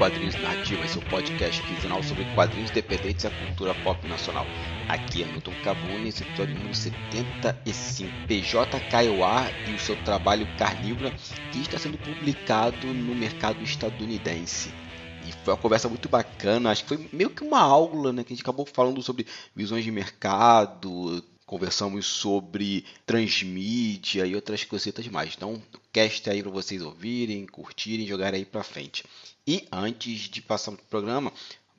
Quadrinhos Narrativas, seu podcast quinzenal sobre quadrinhos independentes e a cultura pop nacional. Aqui é Milton Cabuni, esse episódio número 75. PJ Kaiowá e o seu trabalho Carnívora, que está sendo publicado no mercado estadunidense. E foi uma conversa muito bacana, acho que foi meio que uma aula, né? Que a gente acabou falando sobre visões de mercado, conversamos sobre transmídia e outras cositas mais. Então, o cast aí para vocês ouvirem, curtirem, jogar aí para frente. E antes de passar para o programa,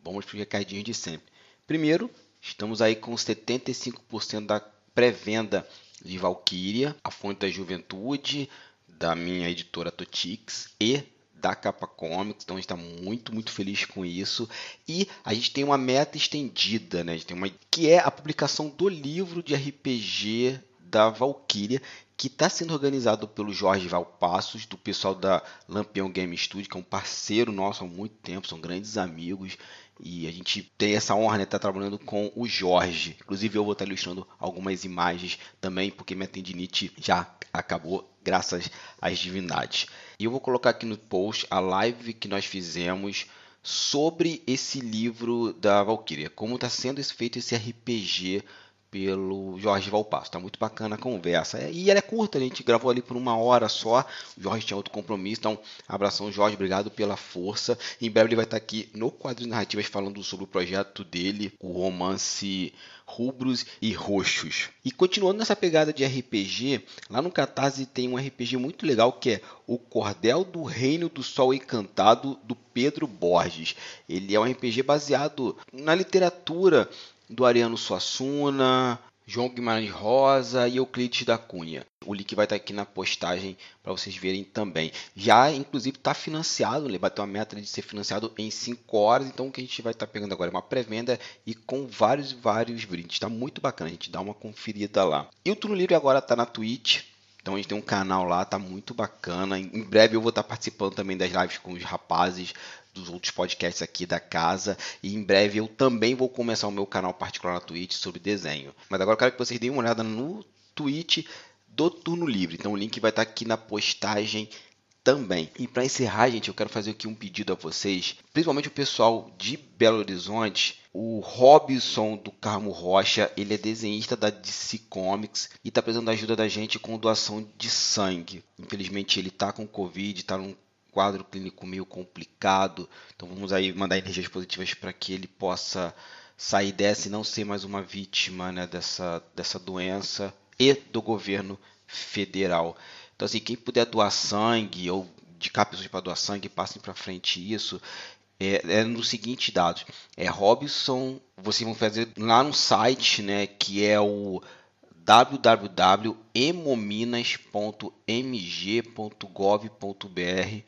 vamos para os recadinhos de sempre. Primeiro, estamos aí com 75% da pré-venda de Valkyria, a fonte da juventude, da minha editora Totix e da Capa Comics, então a gente está muito, muito feliz com isso. E a gente tem uma meta estendida, né? A gente tem uma que é a publicação do livro de RPG da Valkyria, que está sendo organizado pelo Jorge Valpassos, do pessoal da Lampião Game Studio, que é um parceiro nosso há muito tempo, são grandes amigos. E a gente tem essa honra de né, estar tá trabalhando com o Jorge. Inclusive eu vou estar ilustrando algumas imagens também, porque minha tendinite já acabou graças às divindades. E eu vou colocar aqui no post a live que nós fizemos sobre esse livro da Valkyria, como está sendo feito esse RPG pelo Jorge Valpasso. Está muito bacana a conversa. E ela é curta, a gente gravou ali por uma hora só. O Jorge tinha outro compromisso, então abração, Jorge, obrigado pela força. Em breve ele vai estar aqui no quadro de narrativas falando sobre o projeto dele, o romance Rubros e Roxos. E continuando nessa pegada de RPG, lá no Catarse tem um RPG muito legal que é O Cordel do Reino do Sol Encantado, do Pedro Borges. Ele é um RPG baseado na literatura do Ariano Suassuna, João Guimarães Rosa e Euclides da Cunha. O link vai estar aqui na postagem para vocês verem também. Já, inclusive, está financiado, ele bateu a meta de ser financiado em 5 horas. Então, o que a gente vai estar pegando agora é uma pré-venda e com vários, vários brindes. Está muito bacana, a gente dá uma conferida lá. E o Turno Livre agora está na Twitch. Então a gente tem um canal lá, tá muito bacana. Em breve eu vou estar participando também das lives com os rapazes dos outros podcasts aqui da casa. E em breve eu também vou começar o meu canal particular na Twitch sobre desenho. Mas agora eu quero que vocês deem uma olhada no Twitch do Turno Livre. Então o link vai estar aqui na postagem também. E para encerrar, gente, eu quero fazer aqui um pedido a vocês, principalmente o pessoal de Belo Horizonte. O Robson do Carmo Rocha, ele é desenhista da DC Comics e está precisando da ajuda da gente com doação de sangue. Infelizmente ele está com Covid, está num quadro clínico meio complicado. Então vamos aí mandar energias positivas para que ele possa sair dessa e não ser mais uma vítima né, dessa, dessa doença e do governo federal. Então assim, quem puder doar sangue ou indicar pessoas para doar sangue, passem para frente isso. É, é no seguinte dados. É Robson, vocês vão fazer lá no site, né, que é o www.emominas.mg.gov.br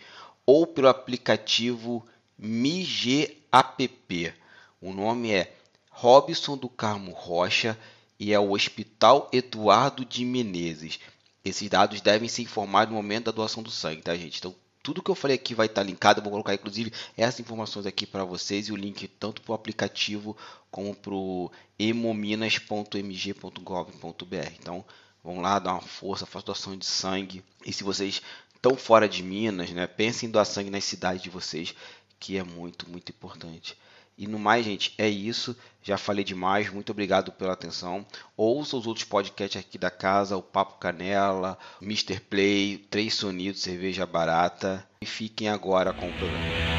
ou pelo aplicativo MIGAPP. O nome é Robson do Carmo Rocha e é o Hospital Eduardo de Menezes. Esses dados devem ser informados no momento da doação do sangue, tá, gente? Então, tudo que eu falei aqui vai estar linkado. Eu vou colocar, inclusive, essas informações aqui para vocês e o link tanto para o aplicativo como para o emominas.mg.gov.br. Então, vão lá, dar uma força, faça doação de sangue. E se vocês estão fora de Minas, né, pensem em doar sangue nas cidades de vocês, que é muito, muito importante. E no mais, gente, é isso. Já falei demais. Muito obrigado pela atenção. Ouça os outros podcasts aqui da casa: o Papo Canela, Mr. Play, Três Sonidos, Cerveja Barata. E fiquem agora com o programa.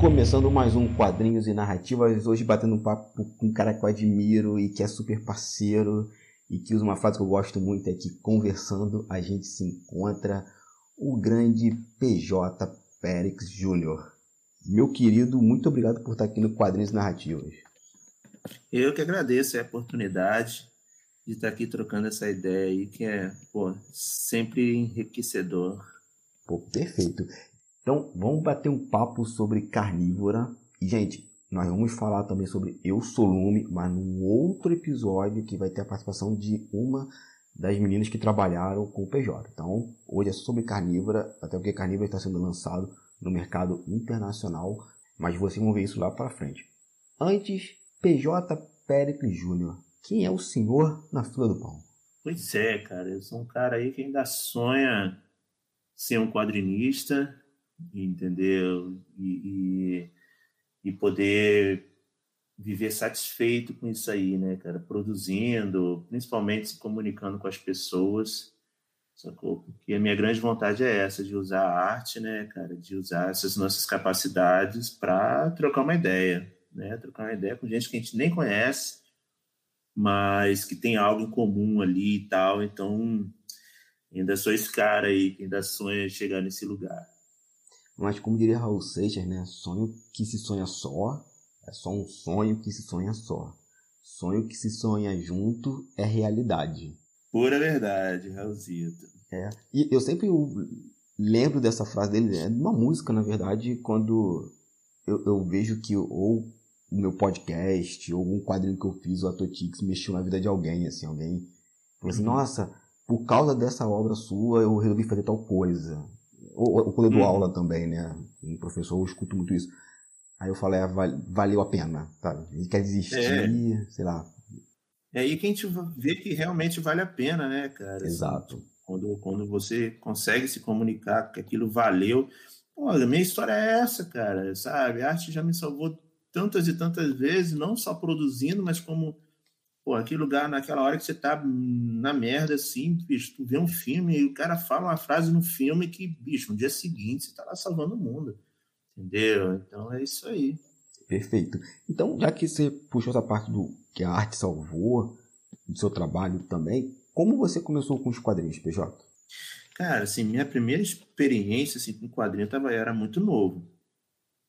Começando mais um Quadrinhos e Narrativas, hoje batendo um papo com um cara que eu admiro e que é super parceiro e que usa uma frase que eu gosto muito é que conversando a gente se encontra o grande PJ Périx Júnior. Meu querido, muito obrigado por estar aqui no Quadrinhos Narrativas. Eu que agradeço a oportunidade de estar aqui trocando essa ideia aí, que é pô, sempre enriquecedor. Pô, perfeito. Então, vamos bater um papo sobre carnívora. E, gente, nós vamos falar também sobre Eu Sou Lume, mas num outro episódio que vai ter a participação de uma das meninas que trabalharam com o PJ. Então, hoje é sobre carnívora, até porque carnívora está sendo lançado no mercado internacional, mas vocês vão ver isso lá para frente. Antes, PJ Pericles Júnior. quem é o senhor na fila do pão? Pois é, cara, eu sou um cara aí que ainda sonha ser um quadrinista, entendeu? E, e, e poder viver satisfeito com isso aí, né, cara? Produzindo, principalmente se comunicando com as pessoas, sacou? Porque a minha grande vontade é essa, de usar a arte, né, cara? De usar essas nossas capacidades para trocar uma ideia, né? Trocar uma ideia com gente que a gente nem conhece, mas que tem algo em comum ali e tal. Então, ainda sou esse cara aí que ainda sonha chegar nesse lugar. Mas como diria Raul Seixas, né? Sonho que se sonha só é só um sonho que se sonha só. Sonho que se sonha junto é realidade. Pura verdade, Raulzito. É. E eu sempre lembro dessa frase dele, é uma música, na verdade, quando eu, eu vejo que ou o meu podcast, ou algum quadrinho que eu fiz, o Atotix, mexeu na vida de alguém, assim, alguém falou assim, uhum. nossa, por causa dessa obra sua, eu resolvi fazer tal coisa. Ou o poder do uhum. aula também, né? Um professor, eu escuto muito isso. Aí eu falei, ah, valeu a pena, sabe? Ele quer desistir, é. sei lá. É aí que a gente vê que realmente vale a pena, né, cara? Exato. Assim, quando, quando você consegue se comunicar que aquilo valeu. Pô, a minha história é essa, cara, sabe? A arte já me salvou tantas e tantas vezes, não só produzindo, mas como pô, aquele lugar, naquela hora que você tá na merda, assim, bicho, tu vê um filme e o cara fala uma frase no filme que, bicho, no dia seguinte você tá lá salvando o mundo. Entendeu? Então é isso aí. Perfeito. Então, já que você puxou essa parte do que a arte salvou, do seu trabalho também, como você começou com os quadrinhos, PJ? Cara, assim, minha primeira experiência assim, com quadrinho tava, era muito novo.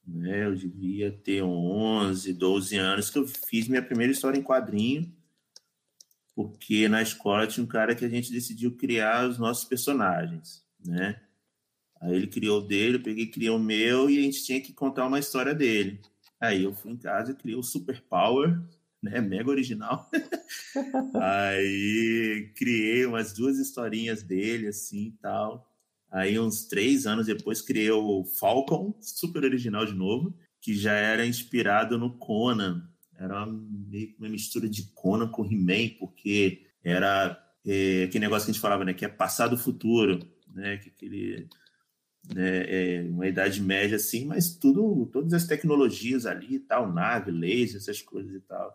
Né? Eu devia ter 11, 12 anos que eu fiz minha primeira história em quadrinho, porque na escola tinha um cara que a gente decidiu criar os nossos personagens, né? Aí ele criou o dele, eu peguei criei o meu e a gente tinha que contar uma história dele. Aí eu fui em casa e criei o Super Power, né? Mega original. Aí criei umas duas historinhas dele, assim e tal. Aí, uns três anos depois, criei o Falcon, super original de novo, que já era inspirado no Conan. Era meio que uma mistura de Conan com He-Man, porque era é, aquele negócio que a gente falava, né? Que é passado futuro, né? Que aquele né, é uma idade média assim, mas tudo, todas as tecnologias ali e tal, nave, laser, essas coisas e tal.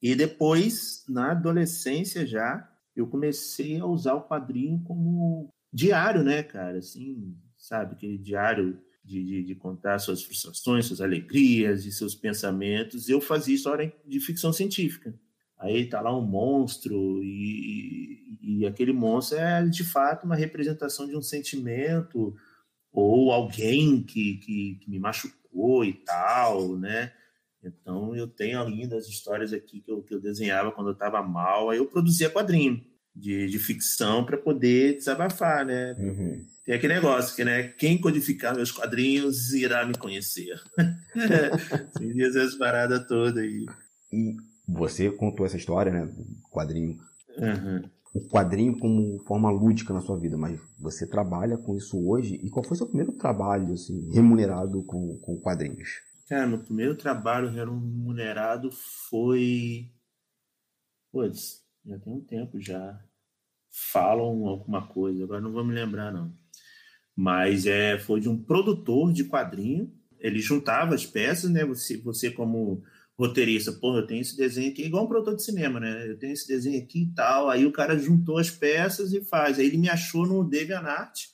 E depois, na adolescência já, eu comecei a usar o quadrinho como diário, né, cara? Assim, sabe, aquele diário de, de, de, contar suas frustrações, suas alegrias e seus pensamentos. Eu fazia história de ficção científica. Aí tá lá um monstro e, e, e, aquele monstro é de fato uma representação de um sentimento ou alguém que, que, que me machucou e tal, né? Então eu tenho ainda as histórias aqui que eu, que eu desenhava quando eu estava mal. Aí eu produzia quadrinho de, de ficção para poder desabafar, né? Uhum. Tem aquele negócio que, né? Quem codificar meus quadrinhos irá me conhecer. Tem essas paradas todas aí. E você contou essa história, né? Do quadrinho. Uhum. O quadrinho como forma lúdica na sua vida, mas você trabalha com isso hoje. E qual foi o seu primeiro trabalho, assim, remunerado com, com quadrinhos? Cara, meu primeiro trabalho remunerado foi. Putz, já tem um tempo já. Falam alguma coisa, agora não vou me lembrar, não. Mas é, foi de um produtor de quadrinho. Ele juntava as peças, né? Você, você como roteirista, pô, eu tenho esse desenho aqui, igual um produtor de cinema, né? Eu tenho esse desenho aqui e tal. Aí o cara juntou as peças e faz. Aí ele me achou no DeviantArt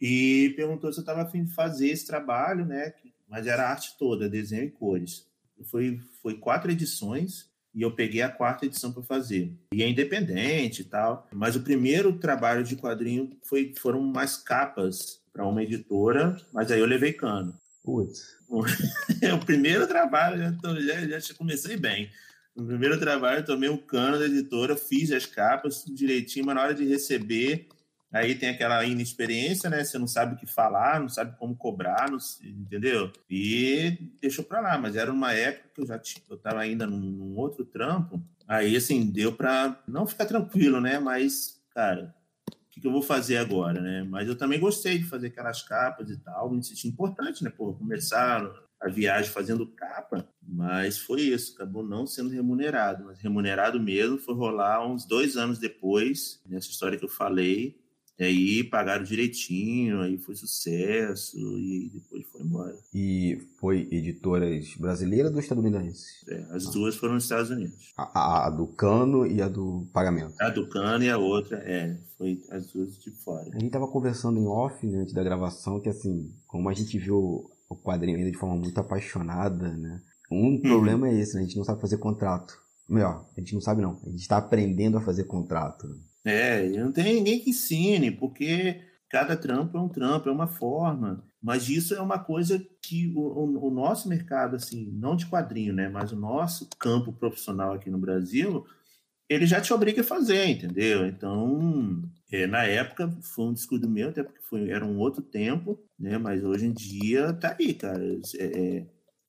e perguntou se eu estava afim de fazer esse trabalho, né? Mas era arte toda, desenho e cores. Foi, foi quatro edições e eu peguei a quarta edição para fazer. E é independente e tal. Mas o primeiro trabalho de quadrinho foi, foram mais capas para uma editora, mas aí eu levei cano. Putz. o primeiro trabalho, já, já, já comecei bem. No primeiro trabalho, eu tomei um cano da editora, fiz as capas direitinho, mas na hora de receber, Aí tem aquela inexperiência, né? Você não sabe o que falar, não sabe como cobrar, não, entendeu? E deixou para lá. Mas era uma época que eu já eu estava ainda num, num, outro trampo. Aí, assim, deu para não ficar tranquilo, né? Mas, cara, o que, que, eu vou fazer agora, né? Mas eu também gostei de fazer aquelas capas e tal. Me senti importante, né? Pô, começar a viagem fazendo capa, Mas foi isso, acabou não sendo remunerado. Mas remunerado mesmo foi rolar uns dois anos depois, nessa história que eu falei, e aí pagaram direitinho, aí foi sucesso e depois foi embora. E foi editoras brasileiras ou estadunidenses? É, as duas foram nos Estados Unidos. A, a, a, do Cano e a do Pagamento? A do Cano e a outra, é, foi as duas de fora. A gente tava conversando em off, né, antes da gravação, que assim, como a gente viu o quadrinho ainda de forma muito apaixonada, né? Um hum. problema é esse, né? A gente não sabe fazer contrato. Melhor, a gente não sabe não. A gente está aprendendo a fazer contrato. É, não tem ninguém que ensine, porque cada trampo é um trampo, é uma forma. Mas isso é uma coisa que o, o, nosso mercado, assim, não de quadrinho, né? Mas o nosso campo profissional aqui no Brasil, ele já te obriga a fazer, entendeu? Então, é, na época foi um descuido meu, até porque foi, era um outro tempo, né? Mas hoje em dia tá aí, cara. É, é,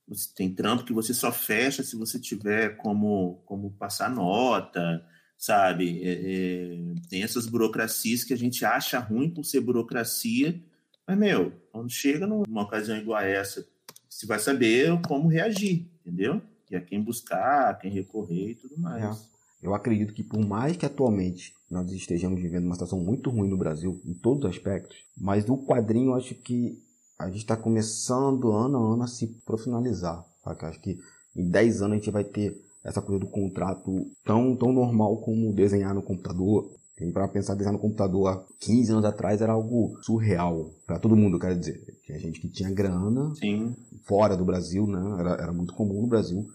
você tem trampo que você só fecha se você tiver como, como passar nota, sabe? É, é, tem essas burocracias que a gente acha ruim por ser burocracia, mas, meu, quando chega numa ocasião igual a essa, você vai saber como reagir, entendeu? E a quem buscar, a quem recorrer e tudo mais. É. Eu acredito que por mais que atualmente nós estejamos vivendo uma situação muito ruim no Brasil, em todos os aspectos, mas o quadrinho eu acho que a gente está começando ano a ano a se profissionalizar. Sabe? Acho que em 10 anos a gente vai ter essa coisa do contrato tão, tão normal como desenhar no computador. Para pensar desenhar no computador há 15 anos atrás era algo surreal para todo mundo, quero dizer. Tinha gente que tinha grana Sim. fora do Brasil, né? Era, era muito comum no Brasil.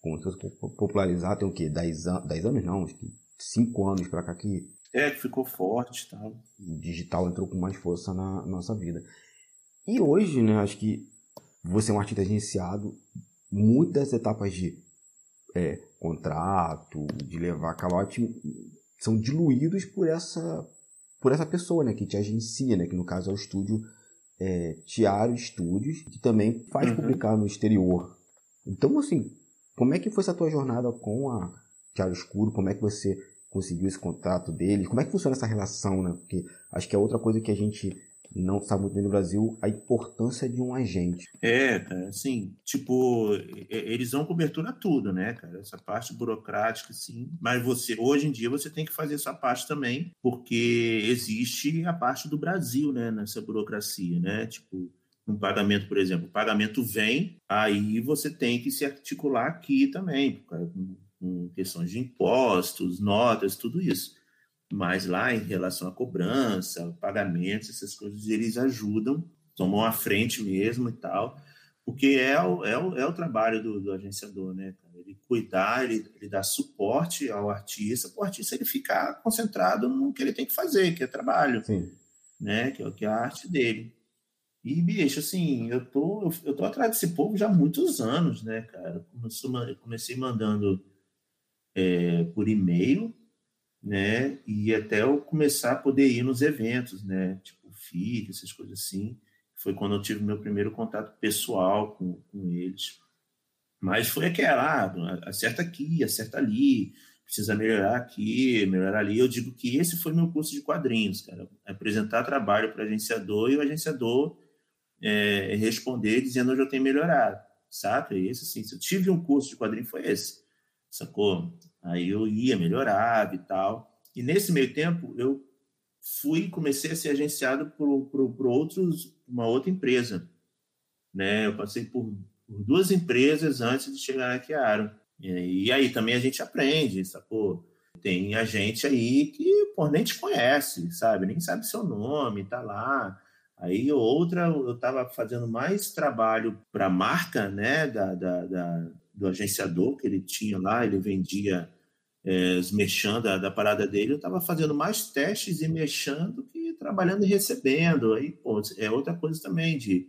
Começou a popularizar, tem o quê? 10, an 10 anos não, acho que 5 anos para cá que. É, que ficou forte tal. O digital entrou com mais força na, na nossa vida. E hoje, né, acho que você é um artista agenciado, muitas etapas de é, contrato, de levar calote, são diluídos por essa por essa pessoa, né, que te agencia, né, que no caso é o estúdio é, Tiaro Studios, que também faz uhum. publicar no exterior. Então, assim, como é que foi essa tua jornada com a Tiaro Escuro? Como é que você conseguiu esse contato dele? Como é que funciona essa relação, né? Porque acho que é outra coisa que a gente não sabe muito bem no Brasil a importância de um agente. É, cara, assim, tipo, eles dão cobertura a tudo, né, cara? Essa parte burocrática, sim. Mas você, hoje em dia, você tem que fazer essa parte também, porque existe a parte do Brasil, né, nessa burocracia, né? Tipo, um pagamento, por exemplo, o pagamento vem, aí você tem que se articular aqui também, com, com questões de impostos, notas, tudo isso. Mas lá, em relação à cobrança, pagamentos, essas coisas, eles ajudam, tomam a frente mesmo e tal, porque é o, é o, é o trabalho do, do agenciador, né? Ele cuidar, ele, ele dar suporte ao artista, para o artista ele ficar concentrado no que ele tem que fazer, que é trabalho, Sim. né? Que é, que é a arte dele. E, bicho, assim, eu tô, eu, eu tô atrás desse povo já há muitos anos, né, cara? Eu comecei mandando é, por e-mail, né? E até eu começar a poder ir nos eventos, né? Tipo FIC, essas coisas assim. Foi quando eu tive meu primeiro contato pessoal com, com eles. Mas foi aquela, ah, acerta aqui, acerta ali, precisa melhorar aqui, melhorar ali. Eu digo que esse foi meu curso de quadrinhos, cara. Apresentar trabalho para o agenciador e o agenciador é, responder dizendo onde eu tenho melhorado, saca? Esse, assim, se eu tive um curso de quadrinho, foi esse, sacou? Aí eu ia, melhorava e tal. E nesse meio tempo, eu fui comecei a ser agenciado por, por, por outros, uma outra empresa. Né? Eu passei por, por duas empresas antes de chegar na Chiaro. E, e aí também a gente aprende, sacou? Tem a gente aí que pô, nem te conhece, sabe? Nem sabe seu nome, tá lá. Aí outra, eu estava fazendo mais trabalho para a marca, né, da, da, da, do agenciador que ele tinha lá, ele vendia é, mexendo da, da, parada dele, eu estava fazendo mais testes e mexendo que trabalhando e recebendo. Aí, pô, é outra coisa também de,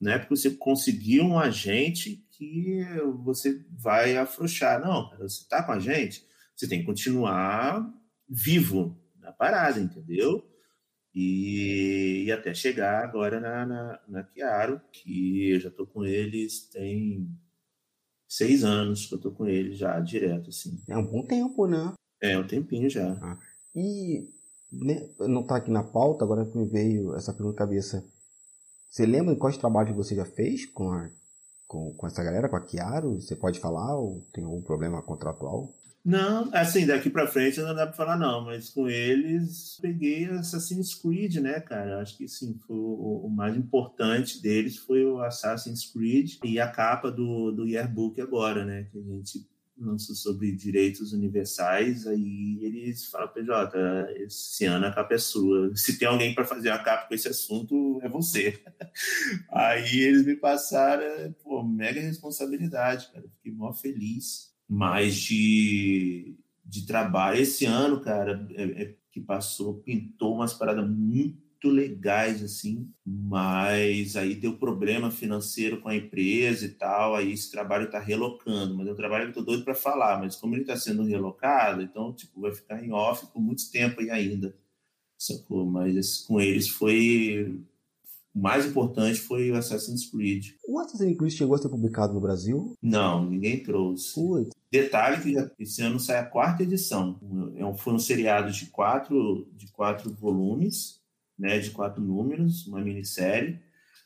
né, porque você conseguiu um agente que você vai afrouxar. Não, você está com a gente, você tem que continuar vivo na parada, entendeu? E, e até chegar agora na, na, na Chiaro, que eu já estou com eles tem seis anos que eu tô com eles já direto, assim. É um bom tempo, né? É, um tempinho já. Ah. E né, não tá aqui na pauta, agora que me veio essa pergunta na cabeça. Você lembra de quais trabalhos você já fez com a com, com essa galera, com a Chiaro? Você pode falar ou tem algum problema contratual? Não, assim, daqui pra frente não dá pra falar não, mas com eles peguei Assassin's Creed, né, cara? Acho que sim, foi o, o, mais importante deles foi o Assassin's Creed e a capa do, do Yearbook agora, né? Que a gente lançou sobre direitos universais, aí eles falam, PJ, esse ano a capa é sua. Se tem alguém para fazer a capa com esse assunto, é você. aí eles me passaram, pô, mega responsabilidade, cara. Fiquei mó feliz mais de, de trabalho. Esse ano, cara, é, é, que passou, pintou umas paradas muito legais, assim, mas aí deu problema financeiro com a empresa e tal, aí esse trabalho está relocando, mas é um trabalho que eu tô doido para falar, mas como ele está sendo relocado, então, tipo, vai ficar em off por muito tempo aí ainda, sacou? Mas com eles foi o mais importante foi o Assassin's Creed. O Assassin's Creed chegou a ser publicado no Brasil? Não, ninguém trouxe. Putz. Detalhe que esse ano sai a quarta edição. É foi um seriado de quatro, de quatro volumes, né, de quatro números, uma minissérie.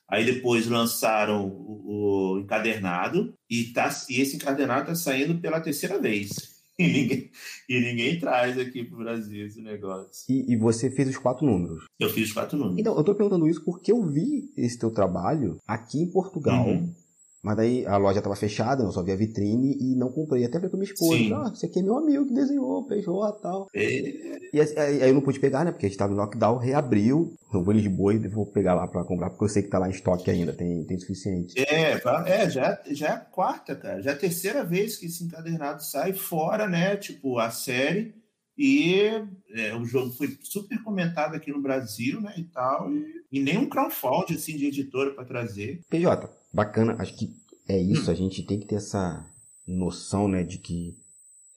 Aí depois lançaram o, o encadernado e, tá, e esse encadernado está saindo pela terceira vez. E ninguém, e ninguém traz aqui para o Brasil esse negócio. E, e, você fez os quatro números? Eu fiz os quatro números. Então, eu estou perguntando isso porque eu vi esse teu trabalho aqui em Portugal. Uhum. Mas daí a loja estava fechada, eu só vi a vitrine e não comprei. Até falei com minha esposa, Sim. ah, esse aqui é meu amigo que desenhou, fechou e tal. É... E aí, eu não pude pegar, né? Porque a gente estava no lockdown, reabriu. Eu vou em Lisboa e vou pegar lá para comprar, porque eu sei que tá lá em estoque ainda, tem, tem suficiente. É, é já, já é a quarta, cara. Já é a terceira vez que esse encadernado sai fora, né? Tipo, a série. E é, o jogo foi super comentado aqui no Brasil, né? E tal. E, e nem um crowdfunding assim, de editora para trazer. PJ, bacana. Acho que é isso. A gente tem que ter essa noção, né, de que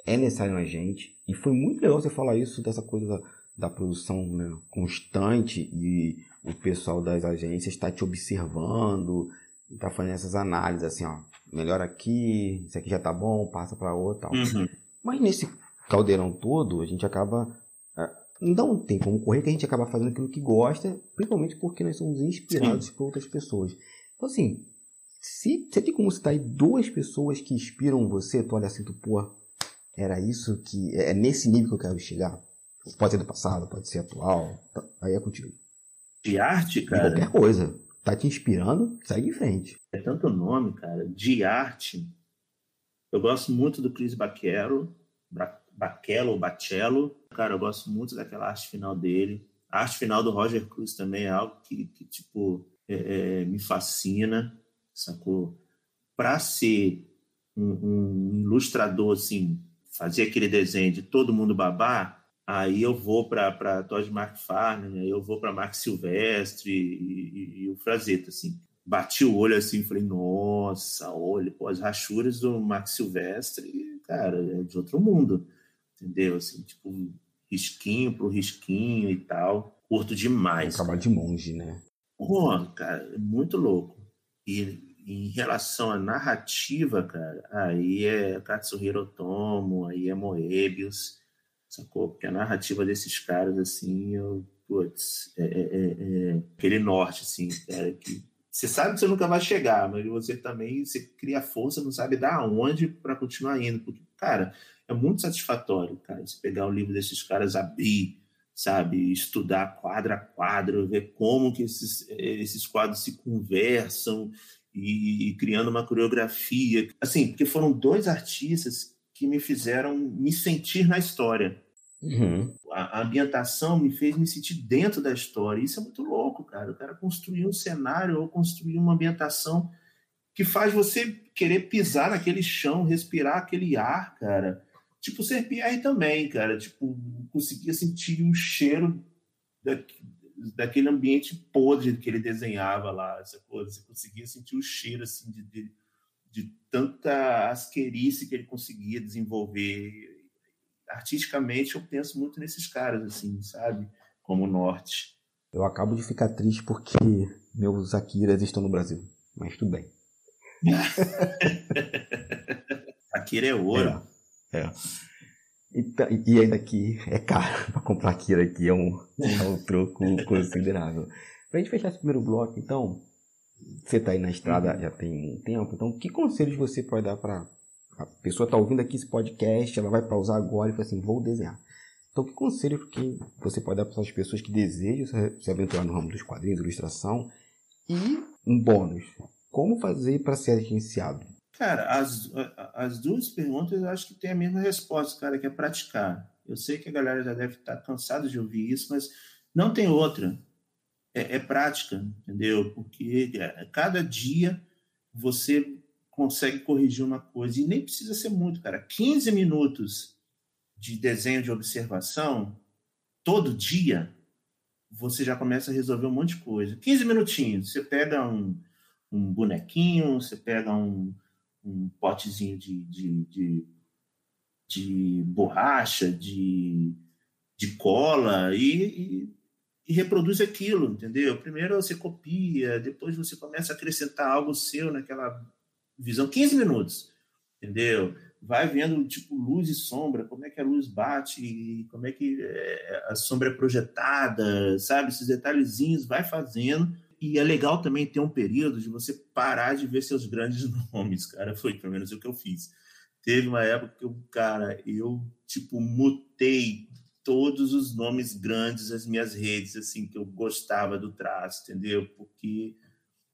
é necessário na gente. E foi muito legal você falar isso dessa coisa da, da produção né, constante e o pessoal das agências está te observando, está fazendo essas análises assim, ó, melhor aqui, isso aqui já tá bom, passa para outra, tal. Uhum. Mas nesse caldeirão todo, a gente acaba é, não tem como correr que a gente acaba fazendo aquilo que gosta, principalmente porque nós somos inspirados Sim. por outras pessoas. Então assim, se você tem como citar aí duas pessoas que inspiram você, tu olha assim, tu, pô, era isso que. É nesse nível que eu quero chegar. Pode ser do passado, pode ser atual. Tá, aí é contigo. De arte, cara? De qualquer coisa. Tá te inspirando, segue em frente. É tanto nome, cara. De arte. Eu gosto muito do Chris Baquero. Baquelo ou Bacello. Cara, eu gosto muito daquela arte final dele. A arte final do Roger Cruz também é algo que, que tipo, é, é, me fascina sacou? Para ser um, um, ilustrador, assim, fazer aquele desenho de todo mundo babar, aí eu vou para Todd McFarlane, aí eu vou para Mark Silvestre e, e, e, o Frazetta, assim. Bati o olho assim e falei, nossa, olha, pô, as rachuras do Mark Silvestre, cara, é de outro mundo, entendeu? Assim, tipo, risquinho pro risquinho e tal. Curto demais. É um trabalho de monge, né? Pô, cara, é muito louco. E em relação à narrativa, cara, aí é Katsuhiro Otomo, aí é Moebius, sacou? Porque a narrativa desses caras, assim, eu, putz, é, é, é, é aquele norte, assim, cara, que você sabe que você nunca vai chegar, mas você também você cria força, não sabe dar onde para continuar indo, porque, cara, é muito satisfatório, cara, você pegar o livro desses caras, abrir, sabe, estudar quadro a quadro, ver como que esses, esses quadros se conversam e, e criando uma coreografia. Assim, porque foram dois artistas que me fizeram me sentir na história. Uhum. A, a, ambientação me fez me sentir dentro da história. Isso é muito louco, cara. O cara construir um cenário ou construir uma ambientação que faz você querer pisar naquele chão, respirar aquele ar, cara. Tipo, ser Pierre também, cara. Tipo, conseguia sentir o cheiro da, daquele ambiente podre que ele desenhava lá, essa coisa, você conseguia sentir o cheiro assim de, de, de tanta asquerice que ele conseguia desenvolver. Artisticamente, eu penso muito nesses caras, assim, sabe? Como o Norte. Eu acabo de ficar triste porque meus Akiras estão no Brasil, mas tudo bem. Akira é ouro. É. é. Então, e ainda que é caro para comprar aquilo aqui, é um, é um troco considerável. Para a gente fechar esse primeiro bloco, então, você está aí na estrada uhum. já tem um tempo, então que conselhos você pode dar para a pessoa está ouvindo aqui esse podcast, ela vai pausar agora e fala assim, vou desenhar. Então, que conselho que você pode dar para as pessoas que desejam se aventurar no ramo dos quadrinhos, ilustração? E um bônus, como fazer para ser agenciado? Cara, as, as duas perguntas eu acho que tem a mesma resposta, cara, que é praticar. Eu sei que a galera já deve estar cansada de ouvir isso, mas não tem outra. É, é prática, entendeu? Porque é, cada dia você consegue corrigir uma coisa. E nem precisa ser muito, cara. 15 minutos de desenho de observação, todo dia, você já começa a resolver um monte de coisa. 15 minutinhos, você pega um, um bonequinho, você pega um, um potezinho de, de, de, de borracha, de, de cola e, e, e, reproduz aquilo, entendeu? Primeiro você copia, depois você começa a acrescentar algo seu naquela visão. 15 minutos, entendeu? Vai vendo, tipo, luz e sombra, como é que a luz bate, como é que é, a sombra é projetada, sabe? Esses detalhezinhos, vai fazendo e é legal também ter um período de você parar de ver seus grandes nomes, cara. Foi pelo menos o que eu fiz. Teve uma época que eu, cara, eu, tipo, mutei todos os nomes grandes das minhas redes, assim, que eu gostava do traço, entendeu? Porque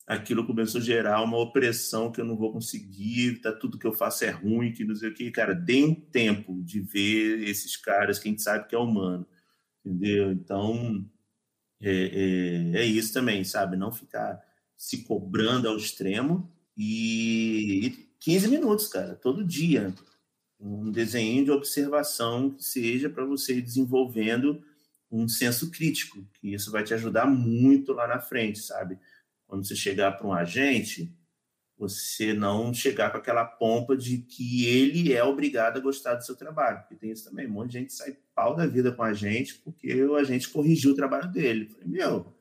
aquilo começou a gerar uma opressão que eu não vou conseguir, tá, tudo que eu faço é ruim, que não sei o que. Cara, dê um tempo de ver esses caras que a gente sabe que é humano, entendeu? Então, é, é, é, isso também, sabe? Não ficar se cobrando ao extremo e, e 15 minutos, cara, todo dia. Um desenho de observação que seja para você ir desenvolvendo um senso crítico, que isso vai te ajudar muito lá na frente, sabe? Quando você chegar para um agente, você não chegar com aquela pompa de que ele é obrigado a gostar do seu trabalho. Porque tem isso também, um monte de gente sai pau da vida com a gente porque o agente corrigiu o trabalho dele. falei, meu,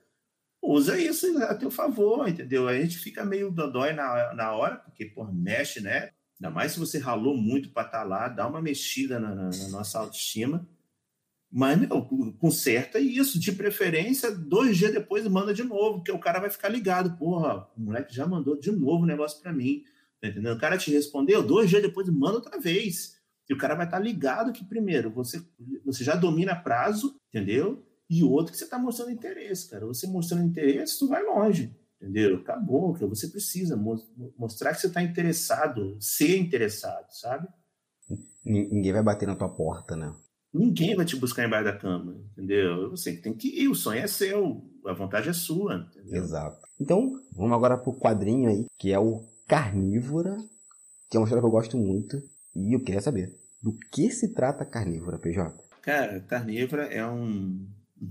usa isso a teu favor, entendeu? A gente fica meio dodói na, na hora, porque, pô, mexe, né? Ainda mais se você ralou muito para estar tá lá, dá uma mexida na, na, na nossa autoestima. Mas, meu, conserta isso. De preferência, dois dias depois manda de novo, porque o cara vai ficar ligado. Porra, o moleque já mandou de novo o negócio para mim. Tá entendendo? O cara te respondeu, dois dias depois manda outra vez. E o cara vai estar tá ligado que, primeiro, você, você já domina prazo, entendeu? E outro que você está mostrando interesse, cara. Você mostrando interesse, tu vai longe, entendeu? Acabou, que você precisa mostrar que você está interessado, ser interessado, sabe? Ninguém vai bater na tua porta, né? Ninguém vai te buscar embaixo da cama, entendeu? Você tem que ir, o sonho é seu, a vontade é sua. Entendeu? Exato. Então, vamos agora pro quadrinho aí, que é o Carnívora, que é uma história que eu gosto muito, e eu queria saber, do que se trata Carnívora, PJ? Cara, Carnívora é um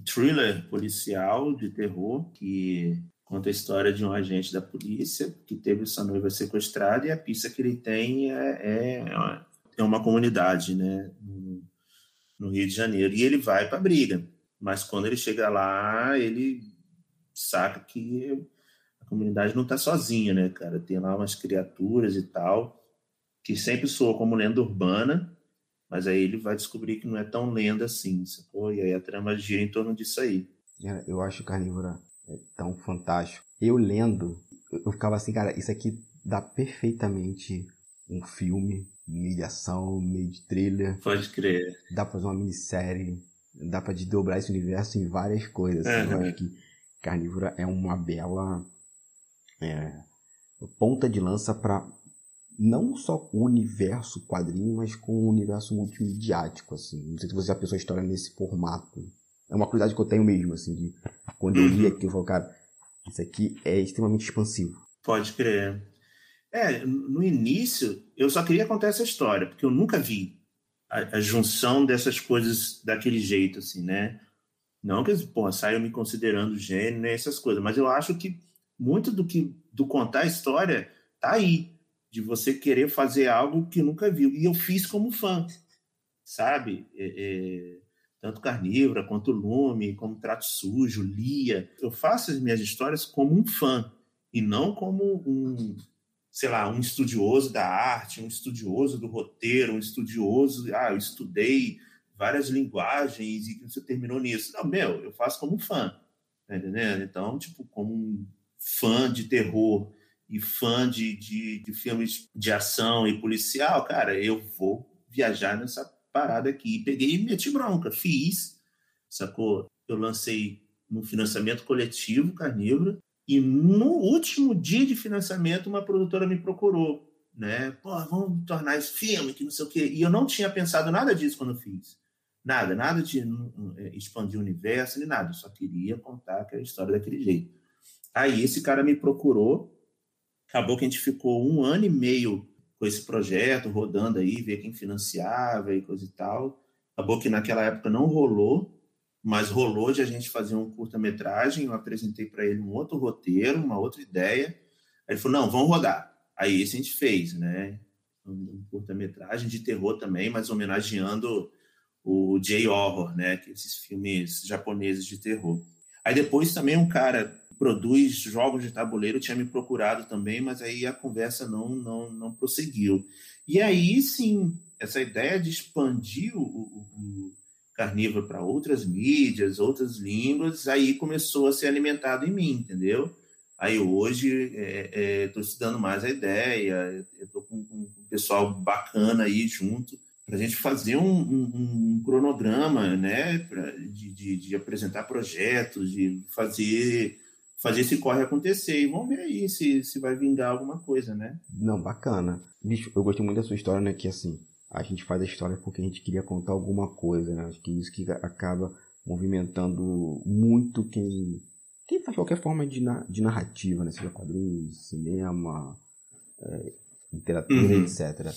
thriller policial de terror que conta a história de um agente da polícia que teve sua noiva sequestrada e a pista que ele tem é, é, é uma comunidade, né? No Rio de Janeiro. E ele vai para a briga. Mas quando ele chega lá, ele saca que a comunidade não está sozinha, né, cara? Tem lá umas criaturas e tal, que sempre soa como lenda urbana, mas aí ele vai descobrir que não é tão lenda assim, sacou? E aí a trama gira em torno disso aí. Eu acho Carnívora é tão fantástico. Eu lendo, eu ficava assim, cara, isso aqui dá perfeitamente um filme meio de ação, meio de thriller. Pode crer. Dá pra fazer uma minissérie, dá pra desdobrar esse universo em várias coisas. É. Eu acho que Carnívora é uma bela é, ponta de lança para não só o universo quadrinho, mas com o universo multimediático, assim. Não sei se você já pensou a história nesse formato. É uma curiosidade que eu tenho mesmo, assim, de quando eu li aqui, eu falo, cara, isso aqui é extremamente expansivo. Pode crer. É, no início, eu só queria contar essa história, porque eu nunca vi a, a junção dessas coisas daquele jeito, assim, né? Não que, pô, saiam me considerando gênio, né, essas coisas, mas eu acho que muito do que do contar a história tá aí, de você querer fazer algo que nunca viu. E eu fiz como fã, sabe? É, é, tanto Carnívora, quanto Lume, como Trato Sujo, Lia. Eu faço as minhas histórias como um fã, e não como um sei lá, um estudioso da arte, um estudioso do roteiro, um estudioso, ah, eu estudei várias linguagens e você terminou nisso. Não, meu, eu faço como fã, tá entendendo? Então, tipo, como um fã de terror e fã de, de, de, filmes de ação e policial, cara, eu vou viajar nessa parada aqui. Peguei e meti bronca, fiz, sacou? Eu lancei no financiamento coletivo Carnívoro e no último dia de financiamento uma produtora me procurou, né? Pô, vamos tornar esse filme, que não sei o quê. E eu não tinha pensado nada disso quando fiz. Nada, nada de é, expandir o universo, nem nada. Eu só queria contar aquela história daquele jeito. Aí esse cara me procurou, acabou que a gente ficou um ano e meio com esse projeto, rodando aí, ver quem financiava e coisa e tal. Acabou que naquela época não rolou, mas rolou de a gente fazer um curta-metragem. Eu apresentei para ele um outro roteiro, uma outra ideia. Aí ele falou: não, vamos rodar. Aí esse a gente fez, né? Um curta-metragem de terror também, mas homenageando o J-Horror, né? Que esses filmes japoneses de terror. Aí depois também um cara produz jogos de tabuleiro tinha me procurado também, mas aí a conversa não não, não prosseguiu. E aí sim, essa ideia de expandir o, o carnívoro para outras mídias, outras línguas, aí começou a ser alimentado em mim, entendeu? Aí hoje estou é, é, estudando mais a ideia, estou com, com um pessoal bacana aí junto para a gente fazer um, um, um, cronograma, né, pra, de, de, de, apresentar projetos, de fazer fazer esse corre acontecer. E vamos ver aí se, se vai vingar alguma coisa, né? Não, bacana. Bicho, eu gostei muito da sua história, né? Que assim, a gente faz a história porque a gente queria contar alguma coisa, né? Acho que isso que acaba movimentando muito quem, quem faz qualquer forma de, na, de narrativa, né? Seja quadrinhos, cinema, é, literatura, uhum. etc.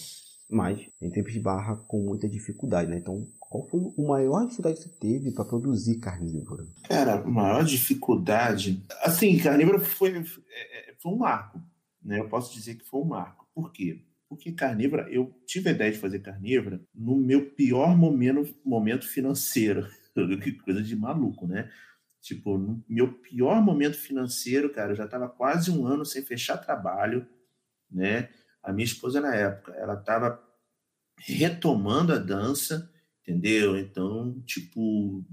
Mas em tempos de barra com muita dificuldade, né? Então, qual foi o maior dificuldade que você teve para produzir carnívoro? Cara, a maior dificuldade. Assim, carnívoro foi, é, é, foi um marco. Né? Eu posso dizer que foi um marco. Por quê? Porque carnívora, eu tive a ideia de fazer carnívora no meu pior momento, momento financeiro. coisa de maluco, né? Tipo, no meu pior momento financeiro, cara, eu já estava quase um ano sem fechar trabalho, né? A minha esposa, na época, ela estava retomando a dança entendeu? Então, tipo,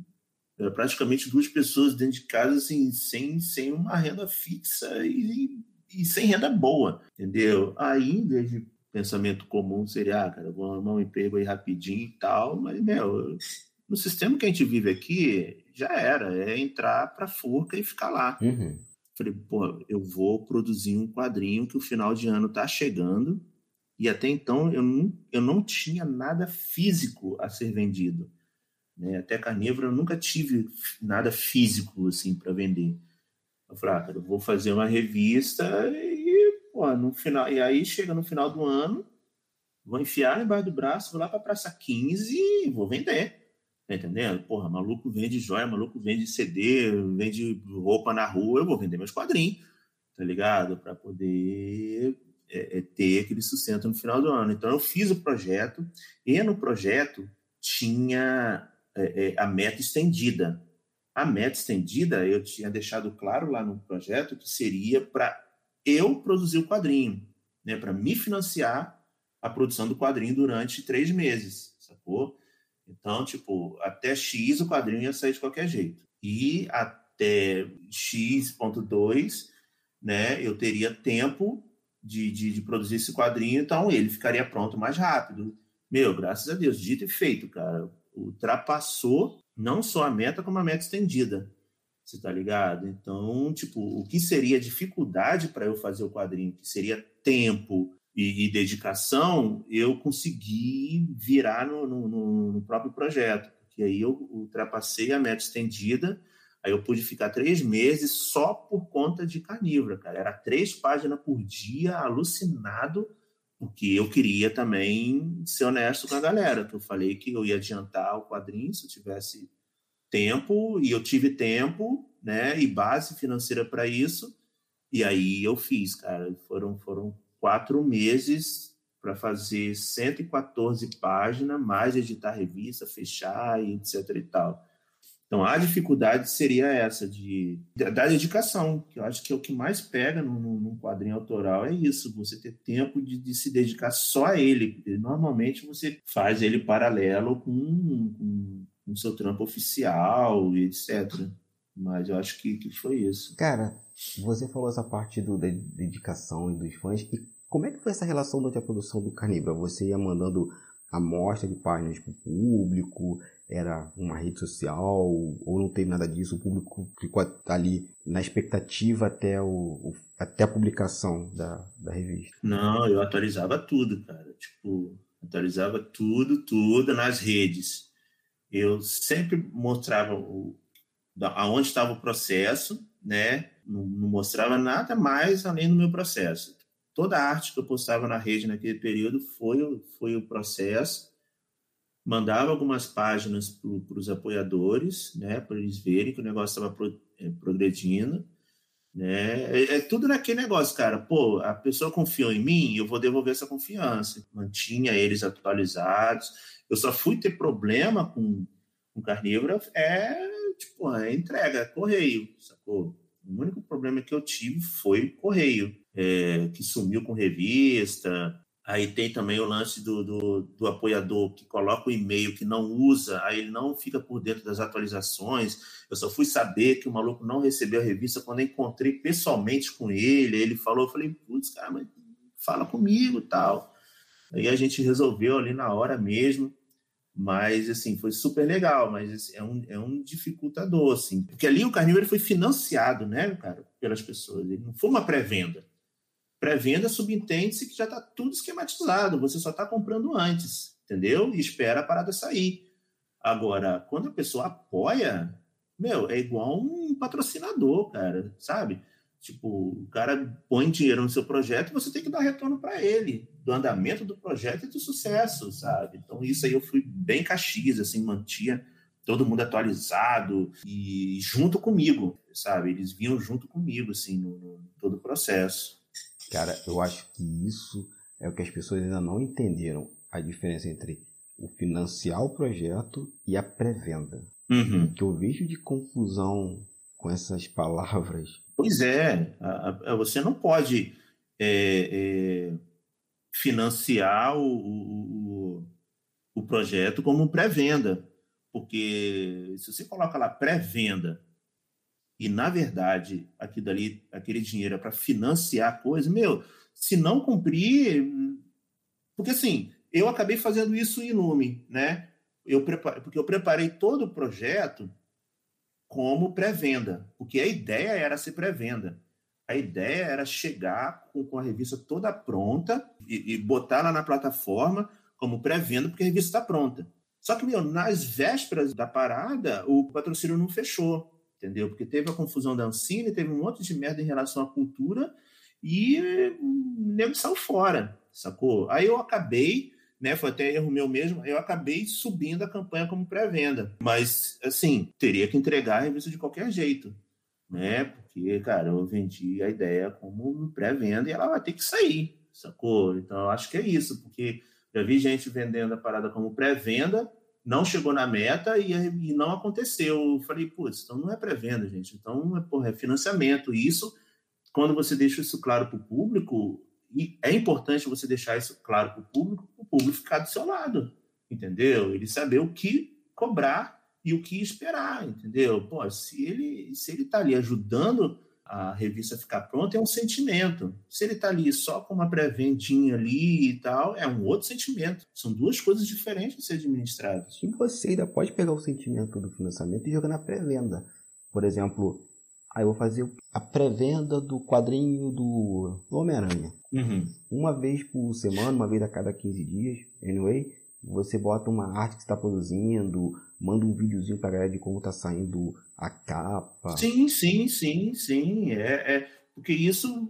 praticamente duas pessoas dentro de casa, assim, sem, sem uma renda fixa e, e sem renda boa, entendeu? Aí, pensamento comum seria, ah, cara, vou arrumar um emprego aí rapidinho e tal, mas, meu, no sistema que a gente vive aqui, já era, é entrar pra forca e ficar lá. Uhum. Falei, pô, eu vou produzir um quadrinho que o final de ano tá chegando, e até então eu não, eu não tinha nada físico a ser vendido. Né? Até carnívoro eu nunca tive nada físico assim para vender. Eu falei, ah, cara, eu vou fazer uma revista e, pô, no final, e aí chega no final do ano, vou enfiar embaixo do braço, vou lá para Praça 15 e vou vender. Tá entendendo? Porra, maluco vende joia, maluco vende CD, vende roupa na rua, eu vou vender meus quadrinhos, tá ligado? Para poder é, é, ter aquele sustento no final do ano. Então, eu fiz o projeto e no projeto tinha é, é, a meta estendida. A meta estendida, eu tinha deixado claro lá no projeto que seria para eu produzir o quadrinho, né, para me financiar a produção do quadrinho durante três meses, sacou? Então, tipo, até X o quadrinho ia sair de qualquer jeito. E até X.2, né, eu teria tempo de, de, de, produzir esse quadrinho, então ele ficaria pronto mais rápido. Meu, graças a Deus, dito e feito, cara. Ultrapassou não só a meta, como a meta estendida. Você tá ligado? Então, tipo, o que seria dificuldade para eu fazer o quadrinho, que seria tempo e, e dedicação, eu consegui virar no, no, no próprio projeto. Porque aí eu ultrapassei a meta estendida Aí eu pude ficar três meses só por conta de carnívora, cara. Era três páginas por dia, alucinado, porque eu queria também ser honesto com a galera, que eu falei que eu ia adiantar o quadrinho se eu tivesse tempo, e eu tive tempo, né, e base financeira para isso, e aí eu fiz, cara. Foram, foram quatro meses para fazer 114 páginas, mais editar revista, fechar e etc e tal. Então, a dificuldade seria essa, de, da dedicação, que eu acho que é o que mais pega num, quadrinho autoral, é isso, você ter tempo de, de, se dedicar só a ele, normalmente você faz ele paralelo com o seu trampo oficial, etc. Mas eu acho que, que foi isso. Cara, você falou essa parte do, da dedicação e dos fãs. E como é que foi essa relação durante a produção do Canibra? Você ia mandando amostra de páginas para o público? Era uma rede social? Ou não teve nada disso? O público ficou ali na expectativa até, o, até a publicação da, da revista? Não, eu atualizava tudo, cara. Tipo, atualizava tudo, tudo nas redes. Eu sempre mostrava o, aonde estava o processo, né? Não, não, mostrava nada mais além do meu processo. Toda a arte que eu postava na rede naquele período foi, foi o processo. Mandava algumas páginas para os apoiadores, né? Para eles verem que o negócio estava pro, é, progredindo. Né? É, é, tudo naquele negócio, cara. Pô, a pessoa confiou em mim, eu vou devolver essa confiança. Mantinha eles atualizados. Eu só fui ter problema com, com carnívoro é tipo, a entrega, correio, sacou? O único problema que eu tive foi correio, é, que sumiu com revista. Aí tem também o lance do, do, do apoiador que coloca o e-mail que não usa, aí ele não fica por dentro das atualizações. Eu só fui saber que o maluco não recebeu a revista quando encontrei pessoalmente com ele. Ele falou, eu falei, putz, cara, mas fala comigo tal. Aí a gente resolveu ali na hora mesmo. Mas, assim, foi super legal, mas assim, é, um, é um dificultador, assim. Porque ali o carnívoro foi financiado, né, cara, pelas pessoas. Ele não foi uma pré-venda. Pré-venda subentende-se que já está tudo esquematizado, você só está comprando antes, entendeu? E espera a parada sair. Agora, quando a pessoa apoia, meu, é igual um patrocinador, cara, sabe? Tipo, o cara põe dinheiro no seu projeto você tem que dar retorno para ele, do andamento do projeto e do sucesso, sabe? Então, isso aí eu fui bem caxias, assim, mantia todo mundo atualizado e junto comigo, sabe? Eles vinham junto comigo, assim, no, no todo o processo. Cara, eu acho que isso é o que as pessoas ainda não entenderam, a diferença entre o financiar o projeto e a pré-venda. Uhum. que eu vejo de confusão com essas palavras Pois é, a, a, você não pode é, é, financiar o, o, o, projeto como pré-venda, porque se você coloca lá pré-venda e, na verdade, aqui dali, aquele dinheiro é para financiar a coisa, meu, se não cumprir. Porque assim, eu acabei fazendo isso em Lume, né? Eu porque eu preparei todo o projeto como pré-venda, porque a ideia era ser pré-venda. A ideia era chegar com, com a revista toda pronta e, e botar lá na plataforma como pré-venda, porque a revista está pronta. Só que, meu, nas vésperas da parada, o patrocínio não fechou, entendeu? Porque teve a confusão da Ancine, teve um monte de merda em relação à cultura e o nego saiu fora, sacou? Aí eu acabei né? Foi até erro meu mesmo. Eu acabei subindo a campanha como pré-venda. Mas, assim, teria que entregar a revista de qualquer jeito, né? Porque, cara, eu vendi a ideia como pré-venda e ela vai ter que sair, sacou? Então, eu acho que é isso, porque já vi gente vendendo a parada como pré-venda, não chegou na meta e, e não aconteceu. Eu falei, putz, então não é pré-venda, gente. Então, é, porra, é financiamento. E isso, quando você deixa isso claro para o público, e é importante você deixar isso claro para o público, o público ficar do seu lado, entendeu? Ele saber o que cobrar e o que esperar, entendeu? Pô, se ele se ele está ali ajudando a revista a ficar pronta, é um sentimento. Se ele está ali só com uma pré-vendinha ali e tal, é um outro sentimento. São duas coisas diferentes de ser administradas. E você ainda pode pegar o sentimento do financiamento e jogar na pré-venda. Por exemplo, Aí eu vou fazer a pré-venda do quadrinho do, Homem-Aranha. Uhum. Uma vez por semana, uma vez a cada 15 dias, anyway, você bota uma arte que está produzindo, manda um videozinho pra galera de como tá saindo a capa. Sim, sim, sim, sim. É, é porque isso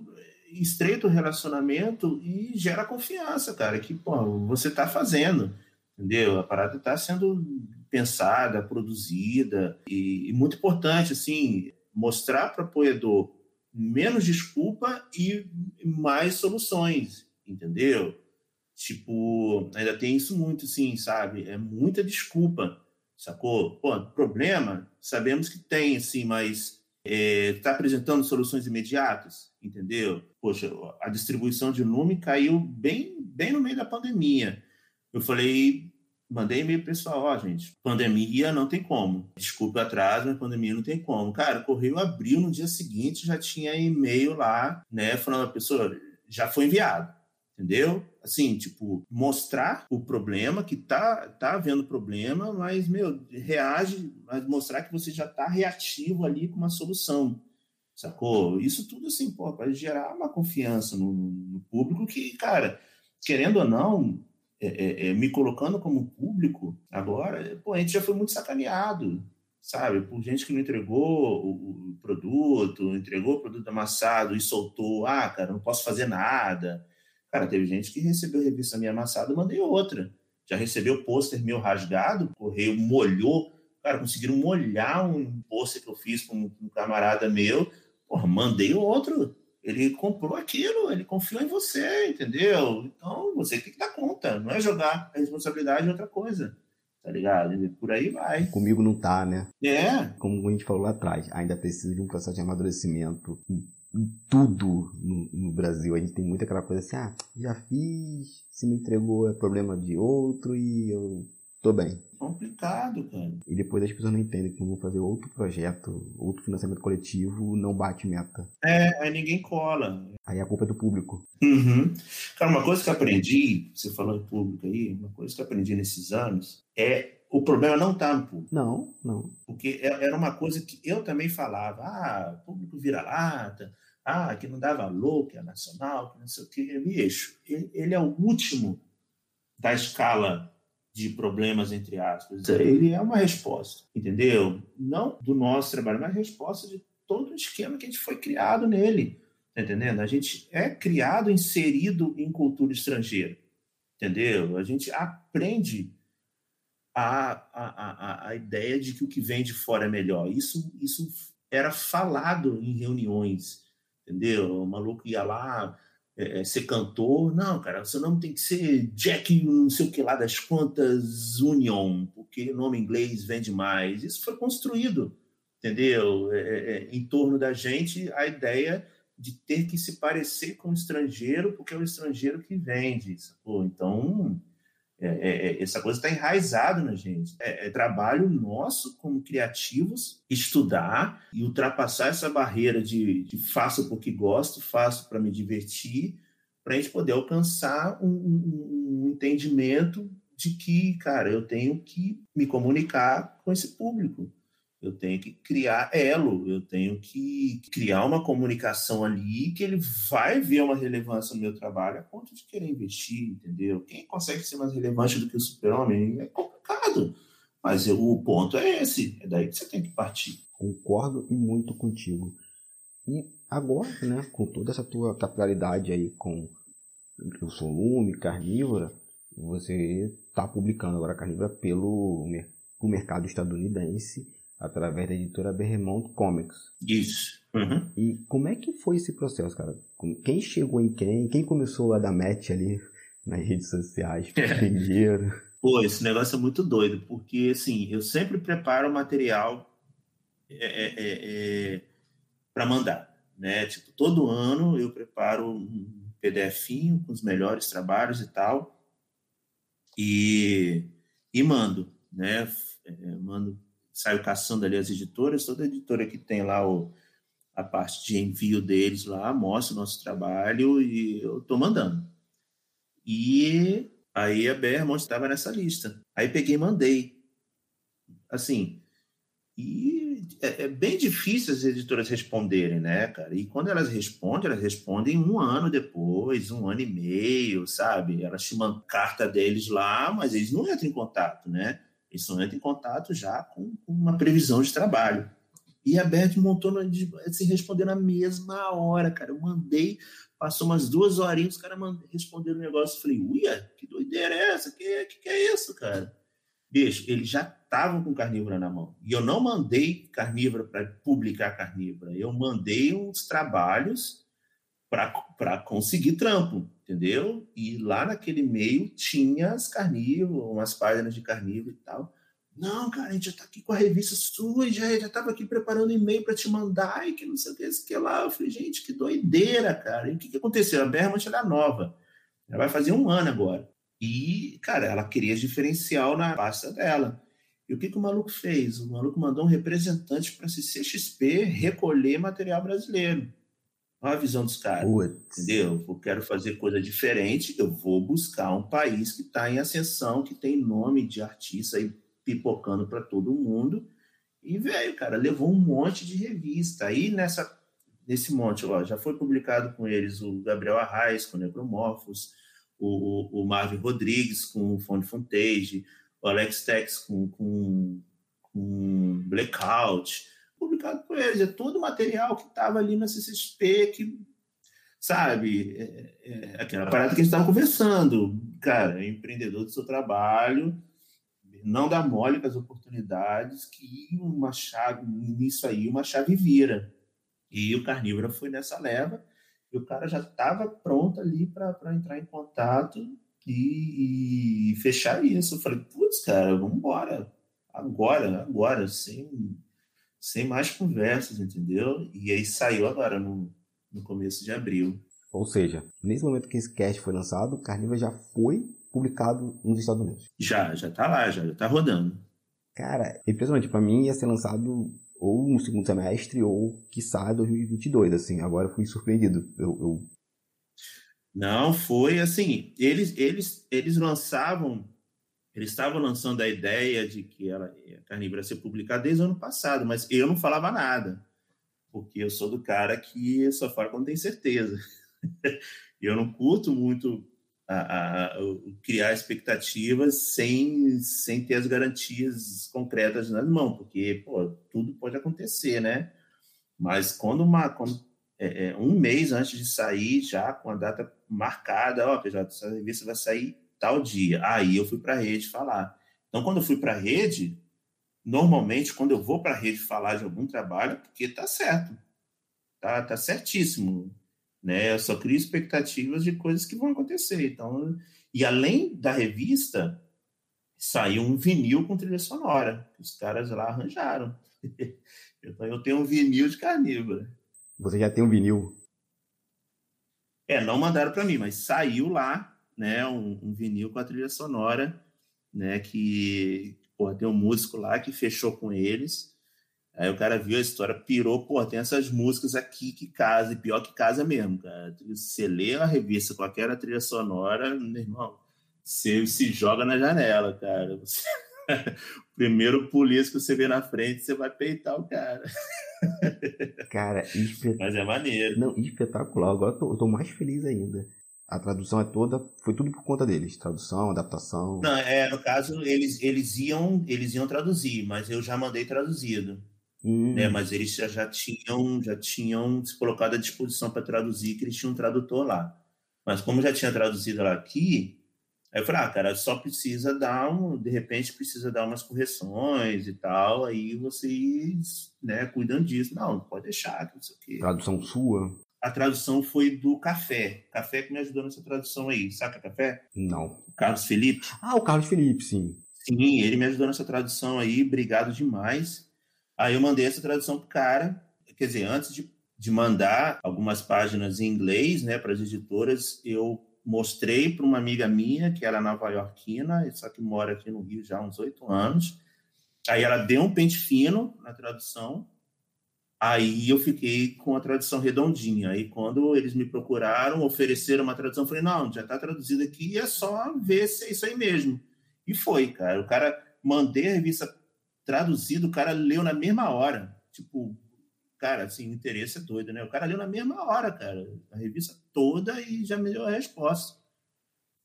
estreita o relacionamento e gera confiança, cara, que pô, você tá fazendo, entendeu? A parada está sendo pensada, produzida e, e muito importante, assim, mostrar para o apoiador menos desculpa e mais soluções, entendeu? Tipo, ainda tem isso muito, sim, sabe? É muita desculpa, sacou? Pô, problema, sabemos que tem, assim, mas está é, apresentando soluções imediatas, entendeu? Poxa, a distribuição de Lume caiu bem, bem no meio da pandemia. Eu falei, Mandei e-mail pessoal, ó, gente, pandemia não tem como. Desculpa o atraso, mas pandemia não tem como. Cara, o correio abriu no dia seguinte, já tinha e-mail lá, né, falando a pessoa, já foi enviado, entendeu? Assim, tipo, mostrar o problema, que tá, tá havendo problema, mas, meu, reage, mas mostrar que você já tá reativo ali com uma solução, sacou? Isso tudo, assim, pô, vai gerar uma confiança no, no público que, cara, querendo ou não, é, é, é, me colocando como público agora, pô, a gente já foi muito sacaneado, sabe? Por gente que não entregou o, o produto, entregou o produto amassado e soltou, ah, cara, não posso fazer nada. Cara, teve gente que recebeu revista minha amassada e mandei outra. Já recebeu pôster meu rasgado, correio molhou. Cara, conseguiram molhar um pôster que eu fiz com um, camarada meu. Porra, mandei outro ele comprou aquilo, ele confiou em você, entendeu? Então você tem que dar conta, não é jogar a responsabilidade em outra coisa, tá ligado? Por aí vai. Comigo não tá, né? É. Como a gente falou lá atrás, ainda precisa de um processo de amadurecimento tudo no, no, Brasil. A gente tem muita aquela coisa assim, ah, já fiz, se me entregou é problema de outro e eu tô bem. Complicado, cara. E depois as pessoas não entendem que vão fazer outro projeto, outro financiamento coletivo, não bate meta. É, aí ninguém cola. Aí a culpa é do público. Uhum. Cara, uma coisa que eu aprendi, você falou em público aí, uma coisa que eu aprendi nesses anos é o problema não tá no público. Não, não. Porque é, era uma coisa que eu também falava, ah, público vira lata, ah, que não dá valor, que é nacional, que não sei o quê. Bicho, ele, ele é o último da escala de problemas, entre aspas. Ele é uma resposta, entendeu? Não do nosso trabalho, mas resposta de todo o esquema que a gente foi criado nele, tá entendendo? A gente é criado, inserido em cultura estrangeira, entendeu? A gente aprende a, a, a, a ideia de que o que vem de fora é melhor. Isso, isso era falado em reuniões, entendeu? O maluco ia lá, é, é, ser cantor. Não, cara, seu nome tem que ser Jack, não sei o que lá das contas Union, porque nome inglês vende mais. Isso foi construído, entendeu? É, é, é, em torno da gente a ideia de ter que se parecer com o estrangeiro, porque é o estrangeiro que vende. Sacou? Então, é, essa coisa está enraizada na gente. É, trabalho nosso como criativos estudar e ultrapassar essa barreira de, de faço porque gosto, faço para me divertir, para a gente poder alcançar um, um, um entendimento de que, cara, eu tenho que me comunicar com esse público. Eu tenho que criar elo, eu tenho que criar uma comunicação ali que ele vai ver uma relevância no meu trabalho a ponto de querer investir, entendeu? Quem consegue ser mais relevante do que o super-homem é complicado. Mas eu, o ponto é esse, é daí que você tem que partir. Concordo e muito contigo. E agora, né, com toda essa tua capilaridade aí com o Solume, Carnívora, você está publicando agora Carnívora pelo, pelo mercado estadunidense através da editora Berremont Comics. Isso. Uhum. E como é que foi esse processo, cara? Quem chegou em quem? Quem começou a dar match ali nas redes sociais primeiro? Pô, esse negócio é muito doido, porque assim, eu sempre preparo material é, é, é, é para mandar, né? Tipo, todo ano eu preparo um PDFinho com os melhores trabalhos e tal, e, e mando, né? É, mando saio caçando ali as editoras, toda editora que tem lá o, a parte de envio deles lá, mostra o nosso trabalho e eu estou mandando. E aí a Bermont estava nessa lista. Aí peguei e mandei. Assim, e é, é, bem difícil as editoras responderem, né, cara? E quando elas respondem, elas respondem um ano depois, um ano e meio, sabe? Elas te mandam carta deles lá, mas eles não entram em contato, né? Eles só entram em contato já com, uma previsão de trabalho. E a Bert montou no, se responder na mesma hora, cara. Eu mandei, passou umas duas horinhas, os caras responderam o negócio. Eu falei, uia, que doideira é essa? Que, que, que é isso, cara? Bicho, eles já estavam com carnívora na mão. E eu não mandei carnívora para publicar carnívora. Eu mandei uns trabalhos para conseguir trampo entendeu? E lá naquele meio tinha as carnívoras, umas páginas de carnívoro e tal. Não, cara, a gente já tá aqui com a revista sua, já, já tava aqui preparando e-mail para te mandar e que não sei o que, isso que lá. Eu falei, gente, que doideira, cara. E o que, que aconteceu? A Bermont era nova. Ela vai fazer um ano agora. E, cara, ela queria diferencial na pasta dela. E o que, que o maluco fez? O maluco mandou um representante para a CCXP recolher material brasileiro. Olha a visão dos caras. Entendeu? Eu quero fazer coisa diferente, eu vou buscar um país que está em ascensão, que tem nome de artista aí pipocando para todo mundo. E, velho, cara, levou um monte de revista. Aí nessa, nesse monte, ó, já foi publicado com eles o Gabriel Arraes com Necromorphos, o, o, o Marvin Rodrigues com o Fone Fontage, o Alex Tex com, com, com Blackout publicado por eles. É todo o material que estava ali na CCXP, que, sabe, é, é, aquela parada que a gente estava conversando. Cara, é empreendedor do seu trabalho, não dá mole com as oportunidades, que uma chave, nisso aí, uma chave vira. E o Carnívoro foi nessa leva, e o cara já estava pronto ali para entrar em contato e, e, fechar isso. Eu falei, putz, cara, vamos embora. Agora, agora, sem sem mais conversas, entendeu? E aí saiu agora, no, no começo de abril. Ou seja, nesse momento que esse cast foi lançado, o Carnival já foi publicado nos Estados Unidos. Já, já tá lá, já, já tá rodando. Cara, é impressionante. Pra mim ia ser lançado ou no segundo semestre ou, quiçá, 2022, assim. Agora eu fui surpreendido. Eu, eu... Não, foi assim. Eles, eles, eles lançavam eles estavam lançando a ideia de que ela, a Carnívora ia ser publicada desde o ano passado, mas eu não falava nada, porque eu sou do cara que só fala quando tem certeza. eu não curto muito a, a, a, criar expectativas sem, sem ter as garantias concretas nas mãos, porque pô, tudo pode acontecer, né? Mas quando uma quando, é, é, um mês antes de sair, já com a data marcada, ó, PJ, essa revista vai sair tal dia. Aí eu fui para a rede falar. Então, quando eu fui para a rede, normalmente, quando eu vou para a rede falar de algum trabalho, porque tá certo, tá, tá certíssimo. Né? Eu só crio expectativas de coisas que vão acontecer. Então, e além da revista, saiu um vinil com trilha sonora, que os caras lá arranjaram. então, eu tenho um vinil de carnívora. Você já tem um vinil? É, não mandaram para mim, mas saiu lá né, um, um, vinil com a trilha sonora, né, que pô, tem um músico lá que fechou com eles. Aí o cara viu a história, pirou, pô, tem essas músicas aqui que casa, e pior que casa mesmo, cara. Você lê a revista com aquela trilha sonora, meu irmão, você se joga na janela, cara. Você... Primeiro polícia que você vê na frente, você vai peitar o cara. Cara, espet... mas é maneiro. Não, espetacular. Agora eu tô, eu tô mais feliz ainda. A tradução é toda, foi tudo por conta deles, tradução, adaptação. Não, é, no caso eles, eles iam, eles iam traduzir, mas eu já mandei traduzido. Hum. Né, mas eles já, já tinham, já tinham se colocado à disposição para traduzir, que eles tinham um tradutor lá. Mas como já tinha traduzido lá aqui, aí eu falei, ah, cara, só precisa dar um, de repente precisa dar umas correções e tal, aí vocês, né, cuidam disso. Não, pode deixar, não sei o quê. Tradução sua? A tradução foi do Café. Café que me ajudou nessa tradução aí. Saca Café? Não. O Carlos Felipe. Ah, o Carlos Felipe, sim. Sim, ele me ajudou nessa tradução aí. Obrigado demais. Aí eu mandei essa tradução pro cara. Quer dizer, antes de, de mandar algumas páginas em inglês, né, para as editoras, eu mostrei para uma amiga minha, que era nova-iorquina, só que mora aqui no Rio já há uns oito anos. Aí ela deu um pente fino na tradução Aí eu fiquei com a tradução redondinha. Aí quando eles me procuraram, ofereceram uma tradução, eu falei, não, já está traduzido aqui, é só ver se é isso aí mesmo. E foi, cara. O cara, mandei a revista traduzida, o cara leu na mesma hora. Tipo, cara, assim, o interesse é doido, né? O cara leu na mesma hora, cara, a revista toda e já me deu a resposta.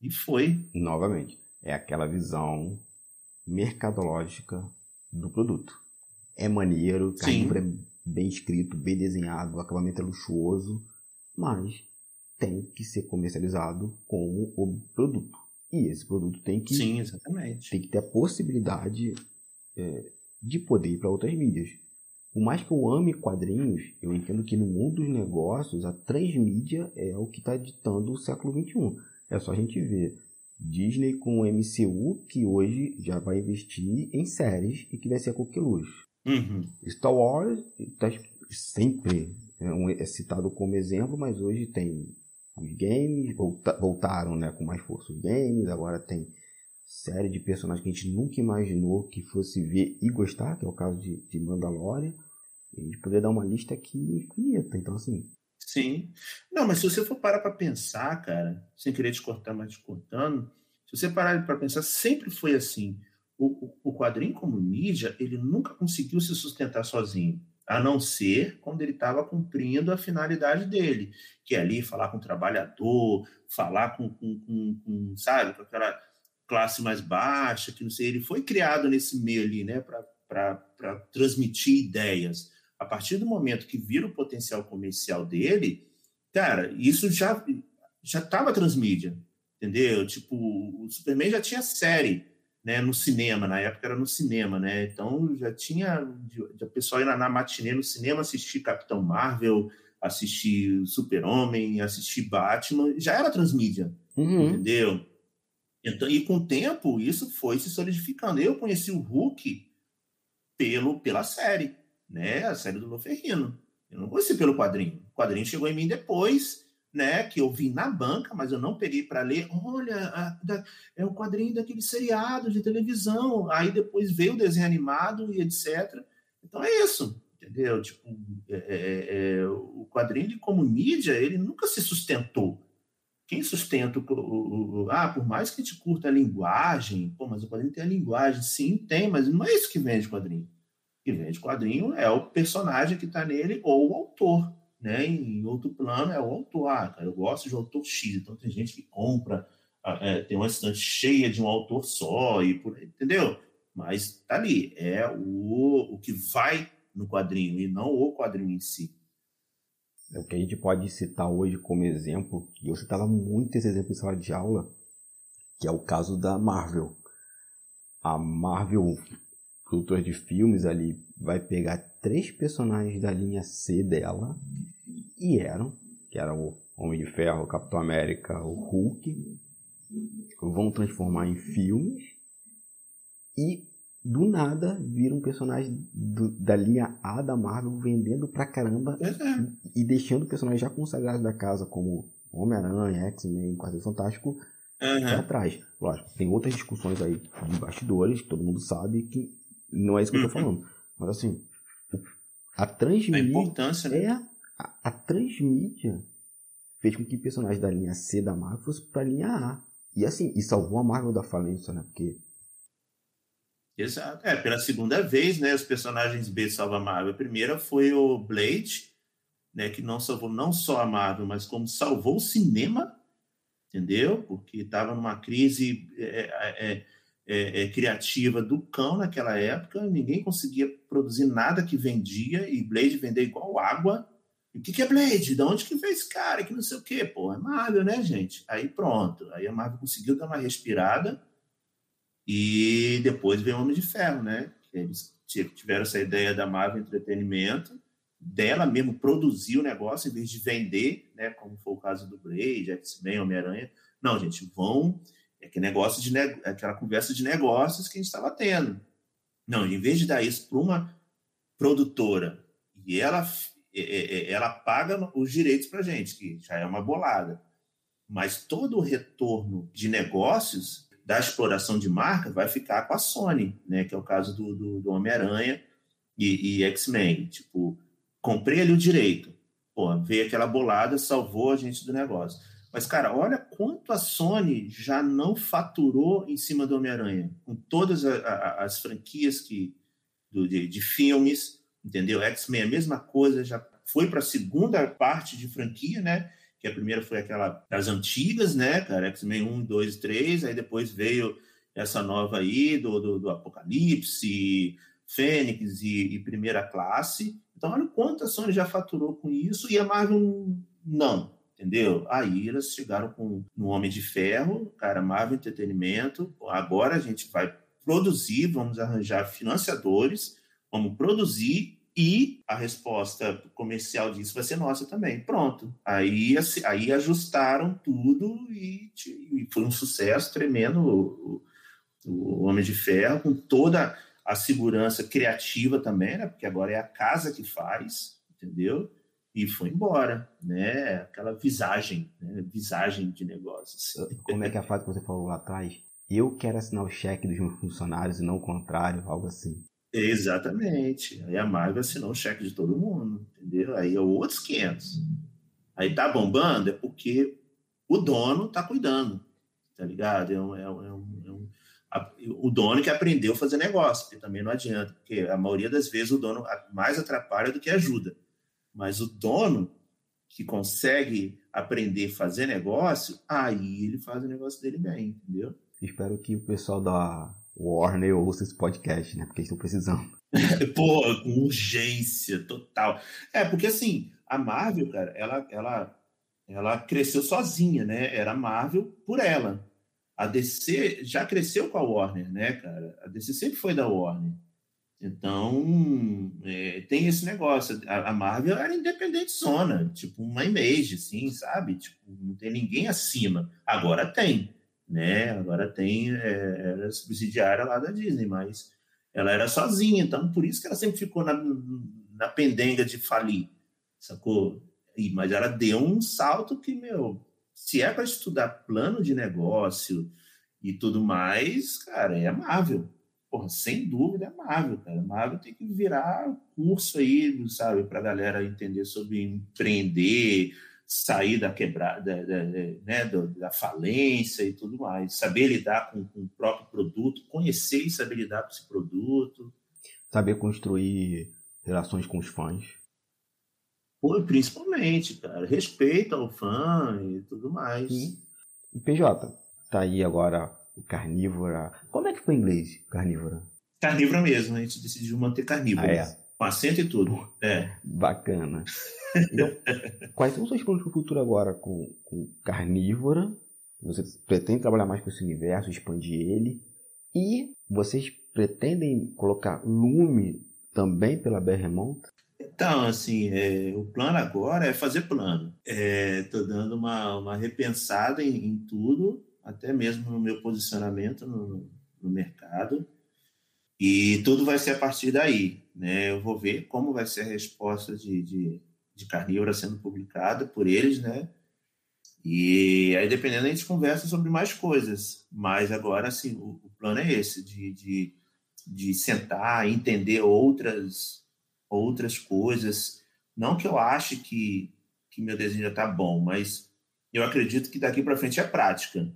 E foi. Novamente, é aquela visão mercadológica do produto. É maneiro, carnívoro é bem escrito, bem desenhado, o acabamento é luxuoso, mas tem que ser comercializado como o produto. E esse produto tem que, Sim, exatamente. Tem que ter a possibilidade é, de poder ir para outras mídias. Por mais que eu ame quadrinhos, eu entendo que no mundo dos negócios a transmídia é o que está ditando o século XXI. É só a gente ver Disney com o MCU, que hoje já vai investir em séries e que vai ser a coqueluche. Uhum. Star Wars tá sempre é, um, é, citado como exemplo, mas hoje tem os games, volta, voltaram né, com mais força os games, agora tem série de personagens que a gente nunca imaginou que fosse ver e gostar, que é o caso de, de Mandalorian. E a gente poder dar uma lista aqui infinita. Então, assim. Sim. Não, mas se você for parar para pensar, cara, sem querer te cortar, mas te cortando, se você parar para pensar, sempre foi assim. O, o, quadrinho como mídia, ele nunca conseguiu se sustentar sozinho a não ser quando ele estava cumprindo a finalidade dele, que é ali falar com o trabalhador, falar com, com, com, com sabe, com aquela classe mais baixa, que não sei, ele foi criado nesse meio ali, né, para transmitir ideias. A partir do momento que vira o potencial comercial dele, cara, isso já já estava transmídia, entendeu? Tipo, o Superman já tinha série, né, no cinema, na época era no cinema, né? Então já tinha o pessoal ir na, na matinê no cinema assistir Capitão Marvel, assistir Super-Homem, assistir Batman, já era transmídia, uhum. entendeu? Então, e com o tempo isso foi se solidificando. Eu conheci o Hulk pelo pela série, né? A série do Loferrino. Eu não conheci pelo quadrinho. O quadrinho chegou em mim depois né, que eu vi na banca, mas eu não peguei para ler. Olha, é o quadrinho daquele seriado de televisão. Aí depois veio o desenho animado e etc. Então é isso, entendeu? Tipo, é, é, é, o quadrinho de como mídia, ele nunca se sustentou. Quem sustenta o, o, o, Ah, por mais que a gente curta a linguagem, pô, mas o quadrinho tem a linguagem. Sim, tem, mas não é isso que vende quadrinho. O que vende quadrinho é o personagem que está nele ou o autor né? Em outro plano é o autor. Ah, cara, eu gosto de autor X, então tem gente que compra, é, tem uma estante cheia de um autor só, e por, entendeu? Mas tá ali, é o, o que vai no quadrinho e não o quadrinho em si. É o que a gente pode citar hoje como exemplo, e eu citava muito esse exemplo em sala de aula, que é o caso da Marvel. A Marvel, produtor de filmes ali, vai pegar três personagens da linha C dela e eram, que eram o Homem de Ferro, o Capitão América, o Hulk, vão transformar em filmes e do nada vira um personagem do, da linha A da Marvel vendendo pra caramba uhum. e, e, deixando o personagem já consagrado da casa como Homem-Aranha, X-Men, Quarteto Fantástico uhum. pra trás. Lógico, tem outras discussões aí de bastidores, todo mundo sabe que não é isso que eu tô uhum. falando. Mas assim, a transmídia. A importância, né? É, a, a transmídia fez com que personagens da linha C da Marvel fossem pra linha A. E assim, e salvou a Marvel da falência, né? Porque. Exato. É, pela segunda vez, né? Os personagens B salvam a Marvel. A primeira foi o Blade, né? Que não salvou não só a Marvel, mas como salvou o cinema, entendeu? Porque estava numa crise. É, é, é é, criativa do cão naquela época, ninguém conseguia produzir nada que vendia, e Blade vender igual água. O que, que é Blade? De onde que veio esse cara? Que não sei o quê. Pô, é Marvel, né, gente? Aí pronto. Aí a Marvel conseguiu dar uma respirada e depois veio o Homem de Ferro, né? Eles tiveram essa ideia da Marvel Entretenimento, dela mesmo produzir o negócio em vez de vender, né? Como foi o caso do Blade, X-Men, Homem-Aranha. Não, gente, vão é que negócio de é aquela conversa de negócios que a gente estava tendo. Não, em vez de dar isso para uma produtora e ela, ela paga os direitos para a gente, que já é uma bolada. Mas todo o retorno de negócios da exploração de marca vai ficar com a Sony, né? Que é o caso do, do, do Homem-Aranha e, e X-Men. Tipo, comprei ali o direito. Pô, veio aquela bolada, salvou a gente do negócio. Mas, cara, olha quanto a Sony já não faturou em cima do Homem-Aranha, com todas a, a, as franquias que, do, de, de, filmes, entendeu? X-Men, a mesma coisa, já foi para a segunda parte de franquia, né? Que a primeira foi aquela das antigas, né, cara? X-Men 1, 2, 3, aí depois veio essa nova aí do, do, do Apocalipse, Fênix e, e, Primeira Classe. Então, olha quanto a Sony já faturou com isso e a Marvel não entendeu? Aí elas chegaram com no Homem de Ferro, cara, Marvel Entretenimento. Agora a gente vai produzir, vamos arranjar financiadores, vamos produzir e a resposta comercial disso vai ser nossa também. Pronto. Aí, aí ajustaram tudo e, e foi um sucesso tremendo o, o, Homem de Ferro, com toda a segurança criativa também, né? Porque agora é a casa que faz, entendeu? E foi embora, né? Aquela visagem, né? visagem de negócios. Como é que é a frase que você falou lá atrás? Eu quero assinar o cheque dos meus funcionários e não o contrário, algo assim. Exatamente. Aí a Marvel assinou o cheque de todo mundo, entendeu? Aí é outros 500. Aí tá bombando é porque o dono tá cuidando, tá ligado? É um, é um, é um, a, o dono que aprendeu a fazer negócio, que também não adianta, porque a maioria das vezes o dono mais atrapalha do que ajuda. Mas o dono que consegue aprender a fazer negócio, aí ele faz o negócio dele bem, entendeu? Espero que o pessoal da Warner ouça esse podcast, né? Porque eles estão precisando. Pô, com urgência total. É, porque assim, a Marvel, cara, ela, ela, ela cresceu sozinha, né? Era Marvel por ela. A DC já cresceu com a Warner, né, cara? A DC sempre foi da Warner. Então, é, tem esse negócio. A, a, Marvel era independente zona, tipo uma image, assim, sabe? Tipo, não tem ninguém acima. Agora tem, né? Agora tem, é, era subsidiária lá da Disney, mas ela era sozinha, então por isso que ela sempre ficou na, na pendenga de falir, sacou? E, mas ela deu um salto que, meu, se é para estudar plano de negócio e tudo mais, cara, é amável porra, sem dúvida é Marvel, cara. Marvel tem que virar curso aí, sabe, para a galera entender sobre empreender, sair da quebrada, da, né, da falência e tudo mais. Saber lidar com, com, o próprio produto, conhecer e saber lidar com esse produto. Saber construir relações com os fãs. Pô, principalmente, cara. Respeito ao fã e tudo mais. Sim. PJ, tá aí agora carnívora. Como é que foi em inglês, carnívora? Carnívora mesmo, a gente decidiu manter carnívora. Ah, é. Com acento e tudo. É. Bacana. Então, quais são os seus planos para o futuro agora com, com carnívora? Você pretende trabalhar mais com esse universo, expandir ele? E vocês pretendem colocar Lume também pela Berremont? Então, assim, é, o plano agora é fazer plano. Estou é, dando uma, uma repensada em, em tudo até mesmo no meu posicionamento no, no mercado. E tudo vai ser a partir daí. Né? Eu vou ver como vai ser a resposta de, de, de carnívora sendo publicada por eles, né? E aí, dependendo, a gente conversa sobre mais coisas. Mas agora, assim, o, o plano é esse, de, de, de sentar, entender outras, outras coisas. Não que eu ache que, que meu desenho já está bom, mas eu acredito que daqui para frente é prática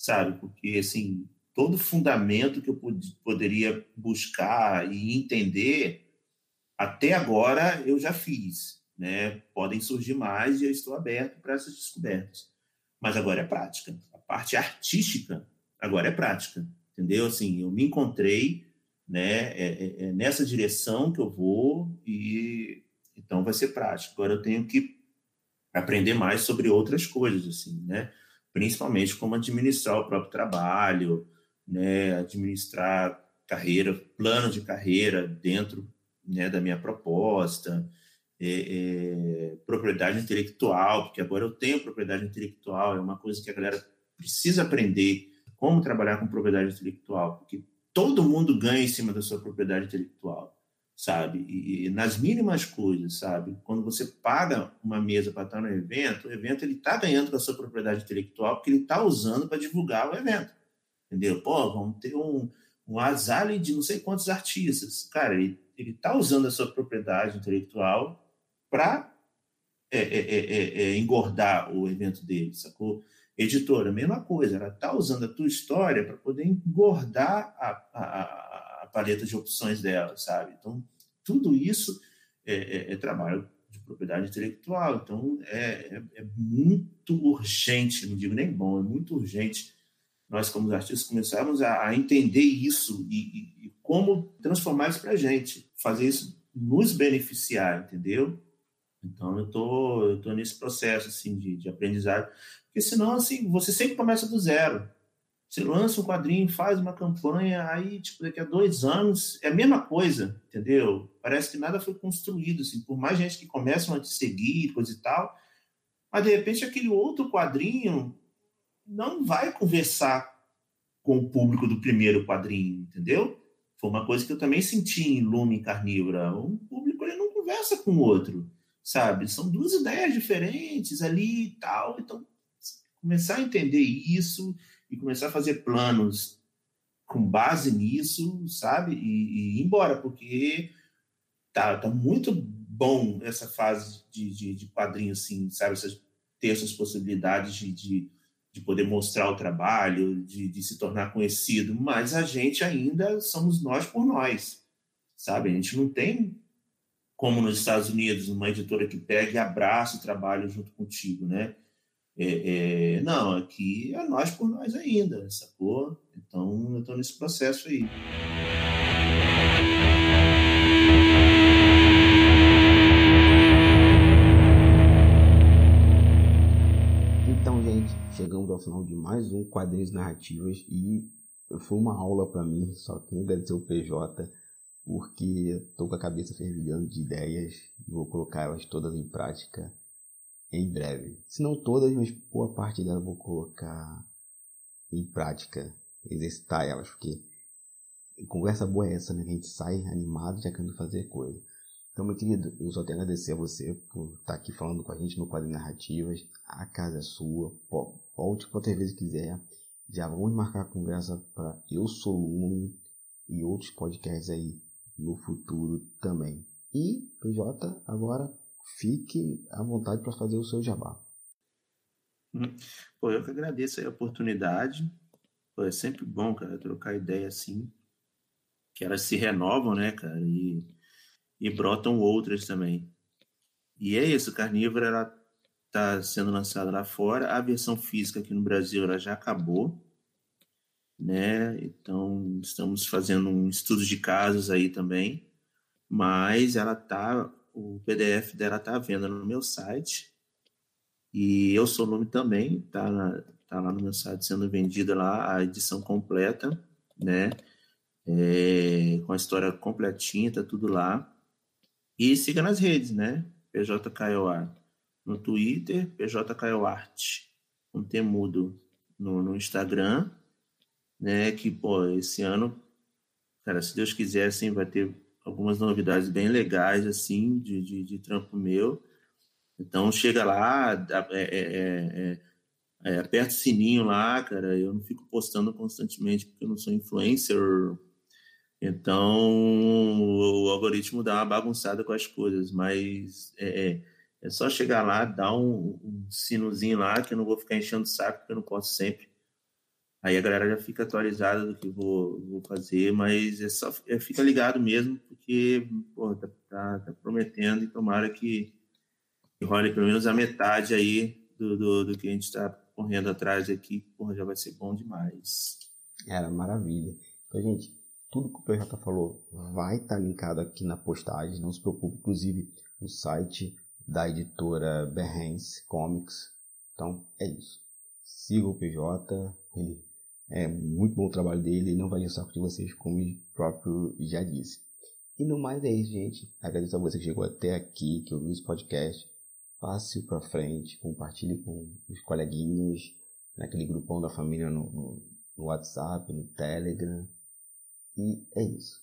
sabe? Porque, assim, todo fundamento que eu pod poderia buscar e entender, até agora eu já fiz, né? Podem surgir mais e eu estou aberto para essas descobertas. Mas agora é prática. A parte artística agora é prática, entendeu? Assim, eu me encontrei, né? É, é, é nessa direção que eu vou e então vai ser prático. Agora eu tenho que aprender mais sobre outras coisas, assim, né? Principalmente como administrar o próprio trabalho, né, administrar carreira, plano de carreira dentro né, da minha proposta, é, é, propriedade intelectual, porque agora eu tenho propriedade intelectual, é uma coisa que a galera precisa aprender como trabalhar com propriedade intelectual, porque todo mundo ganha em cima da sua propriedade intelectual sabe? E, e, nas mínimas coisas, sabe? Quando você paga uma mesa para estar no evento, o evento ele está ganhando da sua propriedade intelectual porque ele está usando para divulgar o evento, entendeu? Pô, vamos ter um, um azale de não sei quantos artistas, cara, ele está usando a sua propriedade intelectual para é é, é, é, é, engordar o evento dele, sacou? Editora, mesma coisa, ela está usando a tua história para poder engordar a, a paleta de opções dela, sabe? Então, tudo isso é, é, é trabalho de propriedade intelectual. Então, é, é, é, muito urgente, não digo nem bom, é muito urgente nós, como artistas, começarmos a, a entender isso e, e, e, como transformar isso para a gente, fazer isso nos beneficiar, entendeu? Então, eu tô, eu tô nesse processo, assim, de, de aprendizado, porque senão, assim, você sempre começa do zero. Você lança um quadrinho, faz uma campanha, aí, tipo, daqui a dois anos, é a mesma coisa, entendeu? Parece que nada foi construído, assim, por mais gente que começa a te seguir, coisa e tal, mas de repente aquele outro quadrinho não vai conversar com o público do primeiro quadrinho, entendeu? Foi uma coisa que eu também senti em Lume Carnívora. Um público ele não conversa com o outro. sabe? São duas ideias diferentes ali e tal. Então, começar a entender isso e começar a fazer planos com base nisso, sabe? E, e ir embora, porque tá, tá muito bom essa fase de, de, de quadrinho, assim, sabe? Ter essas possibilidades de, de, de poder mostrar o trabalho, de, de se tornar conhecido, mas a gente ainda somos nós por nós, sabe? A gente não tem como nos Estados Unidos, uma editora que pega e abraça o trabalho junto contigo, né? É, é, não, aqui é nós por nós ainda, sacou? Então, eu estou nesse processo aí. Então, gente, chegamos ao final de mais um Quadrinhos Narrativas e foi uma aula para mim, só tenho agradecer o PJ, porque estou com a cabeça fervilhando de ideias e vou colocar elas todas em prática em breve. Se não todas, mas boa parte delas vou colocar em prática, exercitar elas, porque conversa boa é essa, né? A gente sai animado já querendo fazer coisa. Então, meu querido, eu só tenho a agradecer a você por estar aqui falando com a gente no quadro Narrativas. A casa é sua. Volte quantas vezes quiser. Já vamos marcar a conversa para Eu Sou Lume e outros podcasts aí no futuro também. E, PJ, agora fique à vontade para fazer o seu jabá. Hum. Pô, eu que agradeço a oportunidade. Pô, é sempre bom, cara, trocar ideia assim. Que elas se renovam, né, cara? E, e brotam outras também. E é isso, Carnívora, ela está sendo lançada lá fora. A versão física aqui no Brasil ela já acabou. Né? Então, estamos fazendo um estudo de casos aí também. Mas ela tá o PDF dela está à venda no meu site. E eu sou o nome também, tá, tá lá no meu site sendo vendida lá a edição completa, né? É, com a história completinha, tá tudo lá. E siga nas redes, né? PJ Caioar no Twitter, PJ Caioarte, um temudo no, no Instagram, né? Que, pô, esse ano, cara, se Deus quiser, assim, vai ter algumas novidades bem legais, assim, de, de, de trampo meu. Então, chega lá, é, é, é, aperta o sininho lá, cara. Eu não fico postando constantemente porque eu não sou influencer. Então, o algoritmo dá uma bagunçada com as coisas, mas é, é só chegar lá, dar um, um sinozinho lá, que eu não vou ficar enchendo o saco, porque eu não posso sempre Aí a galera já fica atualizada do que vou, vou fazer, mas é só é, fica ligado mesmo, porque pô, tá, tá, tá, prometendo e tomara que, que role pelo menos a metade aí do, do, do que a gente está correndo atrás aqui, porra, já vai ser bom demais. Era maravilha. Então, gente, tudo que o PJ falou vai estar tá linkado aqui na postagem, não se preocupe, inclusive o site da editora Behance Comics. Então, é isso. Siga o PJ, ele é muito bom o trabalho dele, não vai o saco de vocês, como o próprio já disse. E no mais é isso, gente. Agradeço a você que chegou até aqui, que ouviu esse podcast. Passe para frente, compartilhe com os coleguinhas, naquele grupão da família no, no, no WhatsApp, no Telegram. E é isso.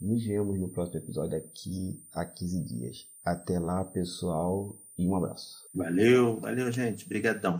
Nos vemos no próximo episódio daqui a 15 dias. Até lá, pessoal, e um abraço. Valeu, valeu, gente. Obrigadão.